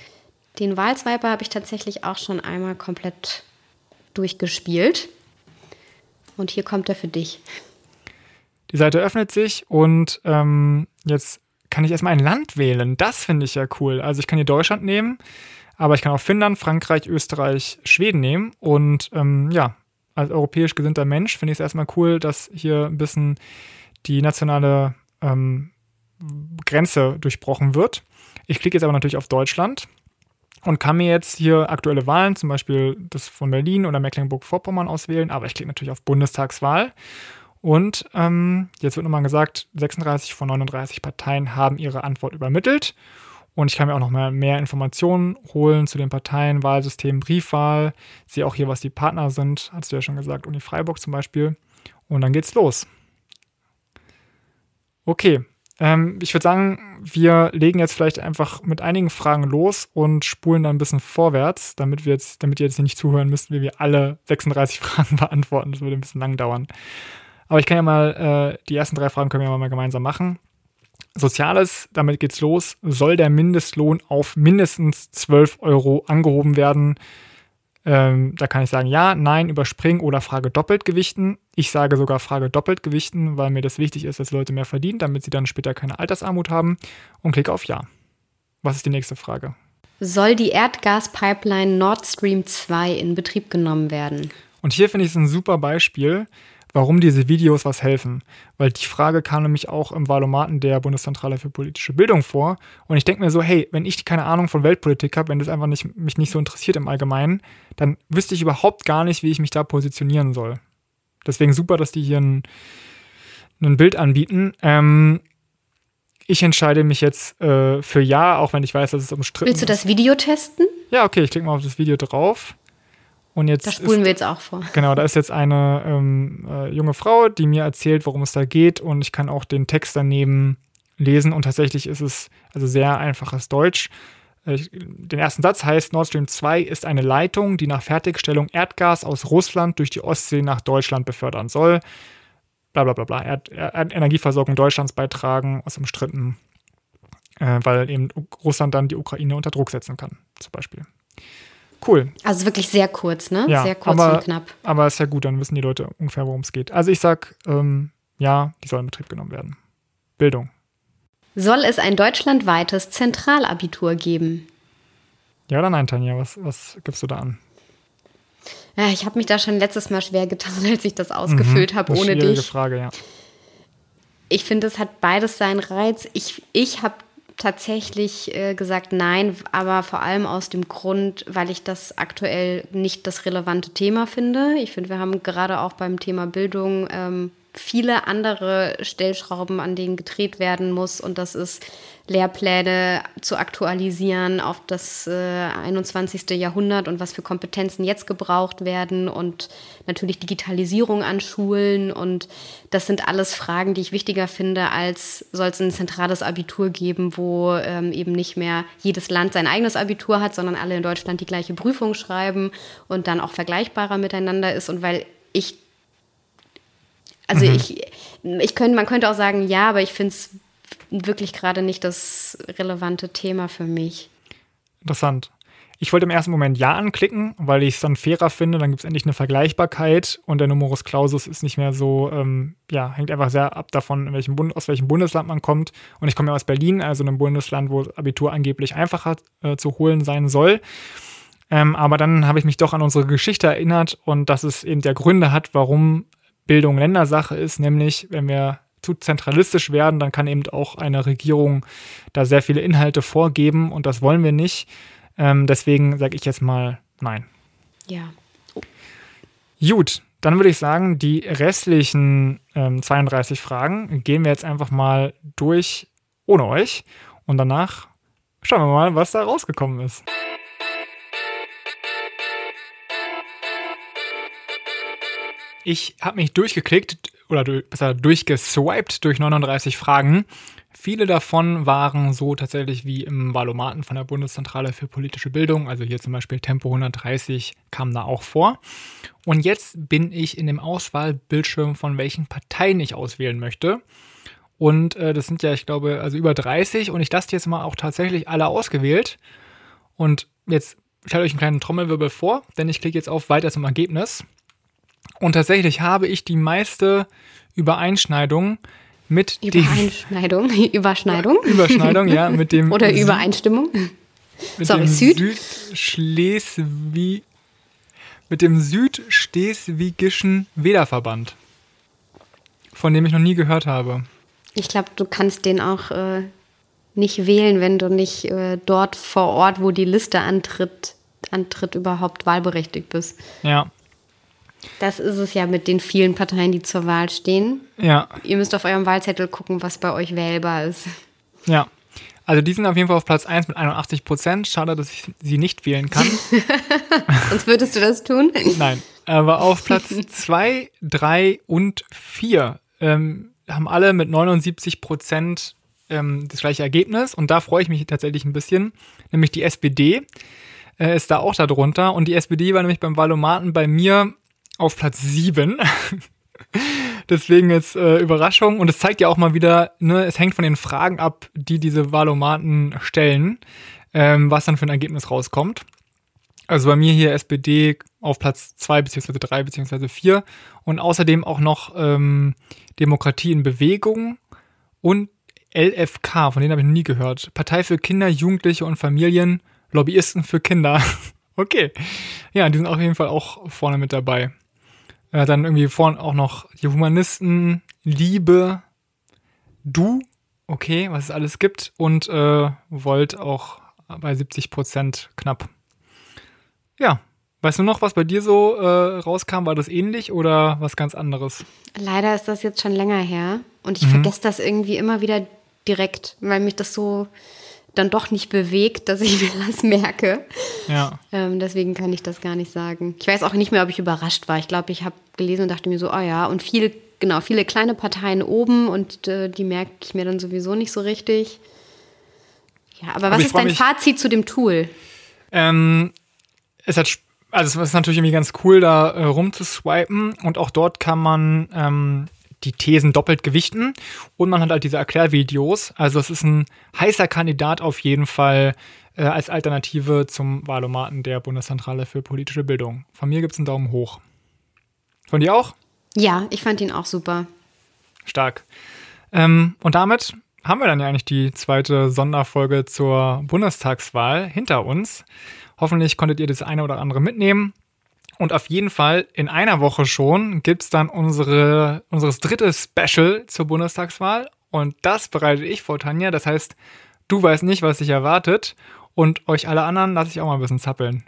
den Wahlswiper habe ich tatsächlich auch schon einmal komplett durchgespielt. Und hier kommt er für dich. Die Seite öffnet sich und ähm, jetzt kann ich erstmal ein Land wählen. Das finde ich ja cool. Also ich kann hier Deutschland nehmen. Aber ich kann auch Finnland, Frankreich, Österreich, Schweden nehmen. Und ähm, ja, als europäisch gesinnter Mensch finde ich es erstmal cool, dass hier ein bisschen die nationale ähm, Grenze durchbrochen wird. Ich klicke jetzt aber natürlich auf Deutschland und kann mir jetzt hier aktuelle Wahlen, zum Beispiel das von Berlin oder Mecklenburg-Vorpommern auswählen, aber ich klicke natürlich auf Bundestagswahl. Und ähm, jetzt wird nochmal gesagt, 36 von 39 Parteien haben ihre Antwort übermittelt. Und ich kann mir auch noch mal mehr Informationen holen zu den Parteien, Wahlsystem, Briefwahl. Sehe auch hier, was die Partner sind, hast du ja schon gesagt, Uni Freiburg zum Beispiel. Und dann geht's los. Okay, ähm, ich würde sagen, wir legen jetzt vielleicht einfach mit einigen Fragen los und spulen dann ein bisschen vorwärts, damit wir jetzt, damit ihr jetzt nicht zuhören müsst, wie wir alle 36 Fragen beantworten. Das würde ein bisschen lang dauern. Aber ich kann ja mal, äh, die ersten drei Fragen können wir mal gemeinsam machen. Soziales, damit geht's los, soll der Mindestlohn auf mindestens 12 Euro angehoben werden. Ähm, da kann ich sagen ja, nein, überspringen oder Frage doppelt gewichten. Ich sage sogar Frage doppelt gewichten, weil mir das wichtig ist, dass Leute mehr verdienen, damit sie dann später keine Altersarmut haben und klicke auf ja. Was ist die nächste Frage? Soll die Erdgaspipeline Nord Stream 2 in Betrieb genommen werden? Und hier finde ich es ein super Beispiel, warum diese Videos was helfen. Weil die Frage kam nämlich auch im Valomaten der Bundeszentrale für politische Bildung vor. Und ich denke mir so, hey, wenn ich keine Ahnung von Weltpolitik habe, wenn das einfach nicht, mich nicht so interessiert im Allgemeinen, dann wüsste ich überhaupt gar nicht, wie ich mich da positionieren soll. Deswegen super, dass die hier ein, ein Bild anbieten. Ähm, ich entscheide mich jetzt äh, für Ja, auch wenn ich weiß, dass es umstritten ist. Willst du das Video testen? Ja, okay, ich klicke mal auf das Video drauf. Und jetzt da spulen ist, wir jetzt auch vor. Genau, da ist jetzt eine ähm, äh, junge Frau, die mir erzählt, worum es da geht. Und ich kann auch den Text daneben lesen. Und tatsächlich ist es also sehr einfaches Deutsch. Äh, den ersten Satz heißt, Nord Stream 2 ist eine Leitung, die nach Fertigstellung Erdgas aus Russland durch die Ostsee nach Deutschland befördern soll. Blablabla. Bla, bla, bla. Erd Erd Energieversorgung Deutschlands beitragen, aus umstritten, äh, weil eben Russland dann die Ukraine unter Druck setzen kann, zum Beispiel. Cool. Also wirklich sehr kurz, ne? Ja, sehr kurz aber, und knapp. Aber ist ja gut, dann wissen die Leute ungefähr, worum es geht. Also ich sag, ähm, ja, die sollen in Betrieb genommen werden. Bildung. Soll es ein deutschlandweites Zentralabitur geben? Ja oder nein, Tanja? Was, was gibst du da an? Ja, ich habe mich da schon letztes Mal schwer getan, als ich das ausgefüllt mhm, habe ohne dich. Frage, ja. Ich finde, es hat beides seinen Reiz. Ich, ich habe tatsächlich äh, gesagt nein, aber vor allem aus dem Grund, weil ich das aktuell nicht das relevante Thema finde. Ich finde, wir haben gerade auch beim Thema Bildung ähm, viele andere Stellschrauben, an denen gedreht werden muss. Und das ist Lehrpläne zu aktualisieren auf das äh, 21. Jahrhundert und was für Kompetenzen jetzt gebraucht werden und natürlich Digitalisierung an Schulen. Und das sind alles Fragen, die ich wichtiger finde, als soll es ein zentrales Abitur geben, wo ähm, eben nicht mehr jedes Land sein eigenes Abitur hat, sondern alle in Deutschland die gleiche Prüfung schreiben und dann auch vergleichbarer miteinander ist. Und weil ich also mhm. ich, ich könnte, man könnte auch sagen, ja, aber ich finde es wirklich gerade nicht das relevante Thema für mich. Interessant. Ich wollte im ersten Moment Ja anklicken, weil ich es dann fairer finde. Dann gibt es endlich eine Vergleichbarkeit und der Numerus Clausus ist nicht mehr so, ähm, ja, hängt einfach sehr ab davon, in welchem Bund, aus welchem Bundesland man kommt. Und ich komme ja aus Berlin, also einem Bundesland, wo Abitur angeblich einfacher äh, zu holen sein soll. Ähm, aber dann habe ich mich doch an unsere Geschichte erinnert und dass es eben der Gründe hat, warum Bildung Ländersache ist, nämlich wenn wir zu zentralistisch werden, dann kann eben auch eine Regierung da sehr viele Inhalte vorgeben und das wollen wir nicht. Ähm, deswegen sage ich jetzt mal nein. Ja. Oh. Gut, dann würde ich sagen, die restlichen ähm, 32 Fragen gehen wir jetzt einfach mal durch ohne euch und danach schauen wir mal, was da rausgekommen ist. Ich habe mich durchgeklickt oder besser durchgeswiped durch 39 Fragen. Viele davon waren so tatsächlich wie im Valomaten von der Bundeszentrale für politische Bildung. Also hier zum Beispiel Tempo 130 kam da auch vor. Und jetzt bin ich in dem Auswahlbildschirm, von welchen Parteien ich auswählen möchte. Und äh, das sind ja, ich glaube, also über 30. Und ich lasse jetzt mal auch tatsächlich alle ausgewählt. Und jetzt stellt euch einen kleinen Trommelwirbel vor, denn ich klicke jetzt auf Weiter zum Ergebnis. Und tatsächlich habe ich die meiste Übereinschneidung mit Übereinschneidung, dem Überschneidung. Überschneidung, ja, mit dem oder Übereinstimmung. Mit Sorry, dem Süd. Südschleswig mit dem Südschleswigischen Wählerverband, von dem ich noch nie gehört habe. Ich glaube, du kannst den auch äh, nicht wählen, wenn du nicht äh, dort vor Ort, wo die Liste antritt, antritt, überhaupt wahlberechtigt bist. Ja. Das ist es ja mit den vielen Parteien, die zur Wahl stehen. Ja. Ihr müsst auf eurem Wahlzettel gucken, was bei euch wählbar ist. Ja. Also die sind auf jeden Fall auf Platz 1 mit 81 Prozent. Schade, dass ich sie nicht wählen kann. Sonst würdest du das tun? Nein. Aber auf Platz 2, 3 und 4 ähm, haben alle mit 79 Prozent ähm, das gleiche Ergebnis. Und da freue ich mich tatsächlich ein bisschen. Nämlich die SPD äh, ist da auch darunter. Und die SPD war nämlich beim Wahlomaten bei mir auf Platz 7. Deswegen jetzt äh, Überraschung. Und es zeigt ja auch mal wieder, ne, es hängt von den Fragen ab, die diese Wahlomaten stellen, ähm, was dann für ein Ergebnis rauskommt. Also bei mir hier SPD auf Platz 2 beziehungsweise 3 beziehungsweise 4 und außerdem auch noch ähm, Demokratie in Bewegung und LFK, von denen habe ich noch nie gehört. Partei für Kinder, Jugendliche und Familien, Lobbyisten für Kinder. okay. Ja, die sind auf jeden Fall auch vorne mit dabei. Äh, dann irgendwie vorne auch noch die Humanisten, Liebe, Du, okay, was es alles gibt. Und äh, Volt auch bei 70 Prozent knapp. Ja, Weißt du noch, was bei dir so äh, rauskam? War das ähnlich oder was ganz anderes? Leider ist das jetzt schon länger her und ich mhm. vergesse das irgendwie immer wieder direkt, weil mich das so dann doch nicht bewegt, dass ich mir das merke. Ja. Ähm, deswegen kann ich das gar nicht sagen. Ich weiß auch nicht mehr, ob ich überrascht war. Ich glaube, ich habe gelesen und dachte mir so, oh ja, und viel, genau, viele kleine Parteien oben und äh, die merke ich mir dann sowieso nicht so richtig. Ja, aber, aber was ist dein Fazit zu dem Tool? Ähm, es hat also es ist natürlich irgendwie ganz cool, da äh, rumzuswipen und auch dort kann man ähm, die Thesen doppelt gewichten und man hat halt diese Erklärvideos. Also es ist ein heißer Kandidat auf jeden Fall äh, als Alternative zum Wahlomaten der Bundeszentrale für politische Bildung. Von mir gibt es einen Daumen hoch. Von dir auch? Ja, ich fand ihn auch super. Stark. Ähm, und damit haben wir dann ja eigentlich die zweite Sonderfolge zur Bundestagswahl hinter uns. Hoffentlich konntet ihr das eine oder andere mitnehmen. Und auf jeden Fall in einer Woche schon gibt es dann unsere, unseres drittes Special zur Bundestagswahl. Und das bereite ich vor, Tanja. Das heißt, du weißt nicht, was dich erwartet. Und euch alle anderen lasse ich auch mal ein bisschen zappeln.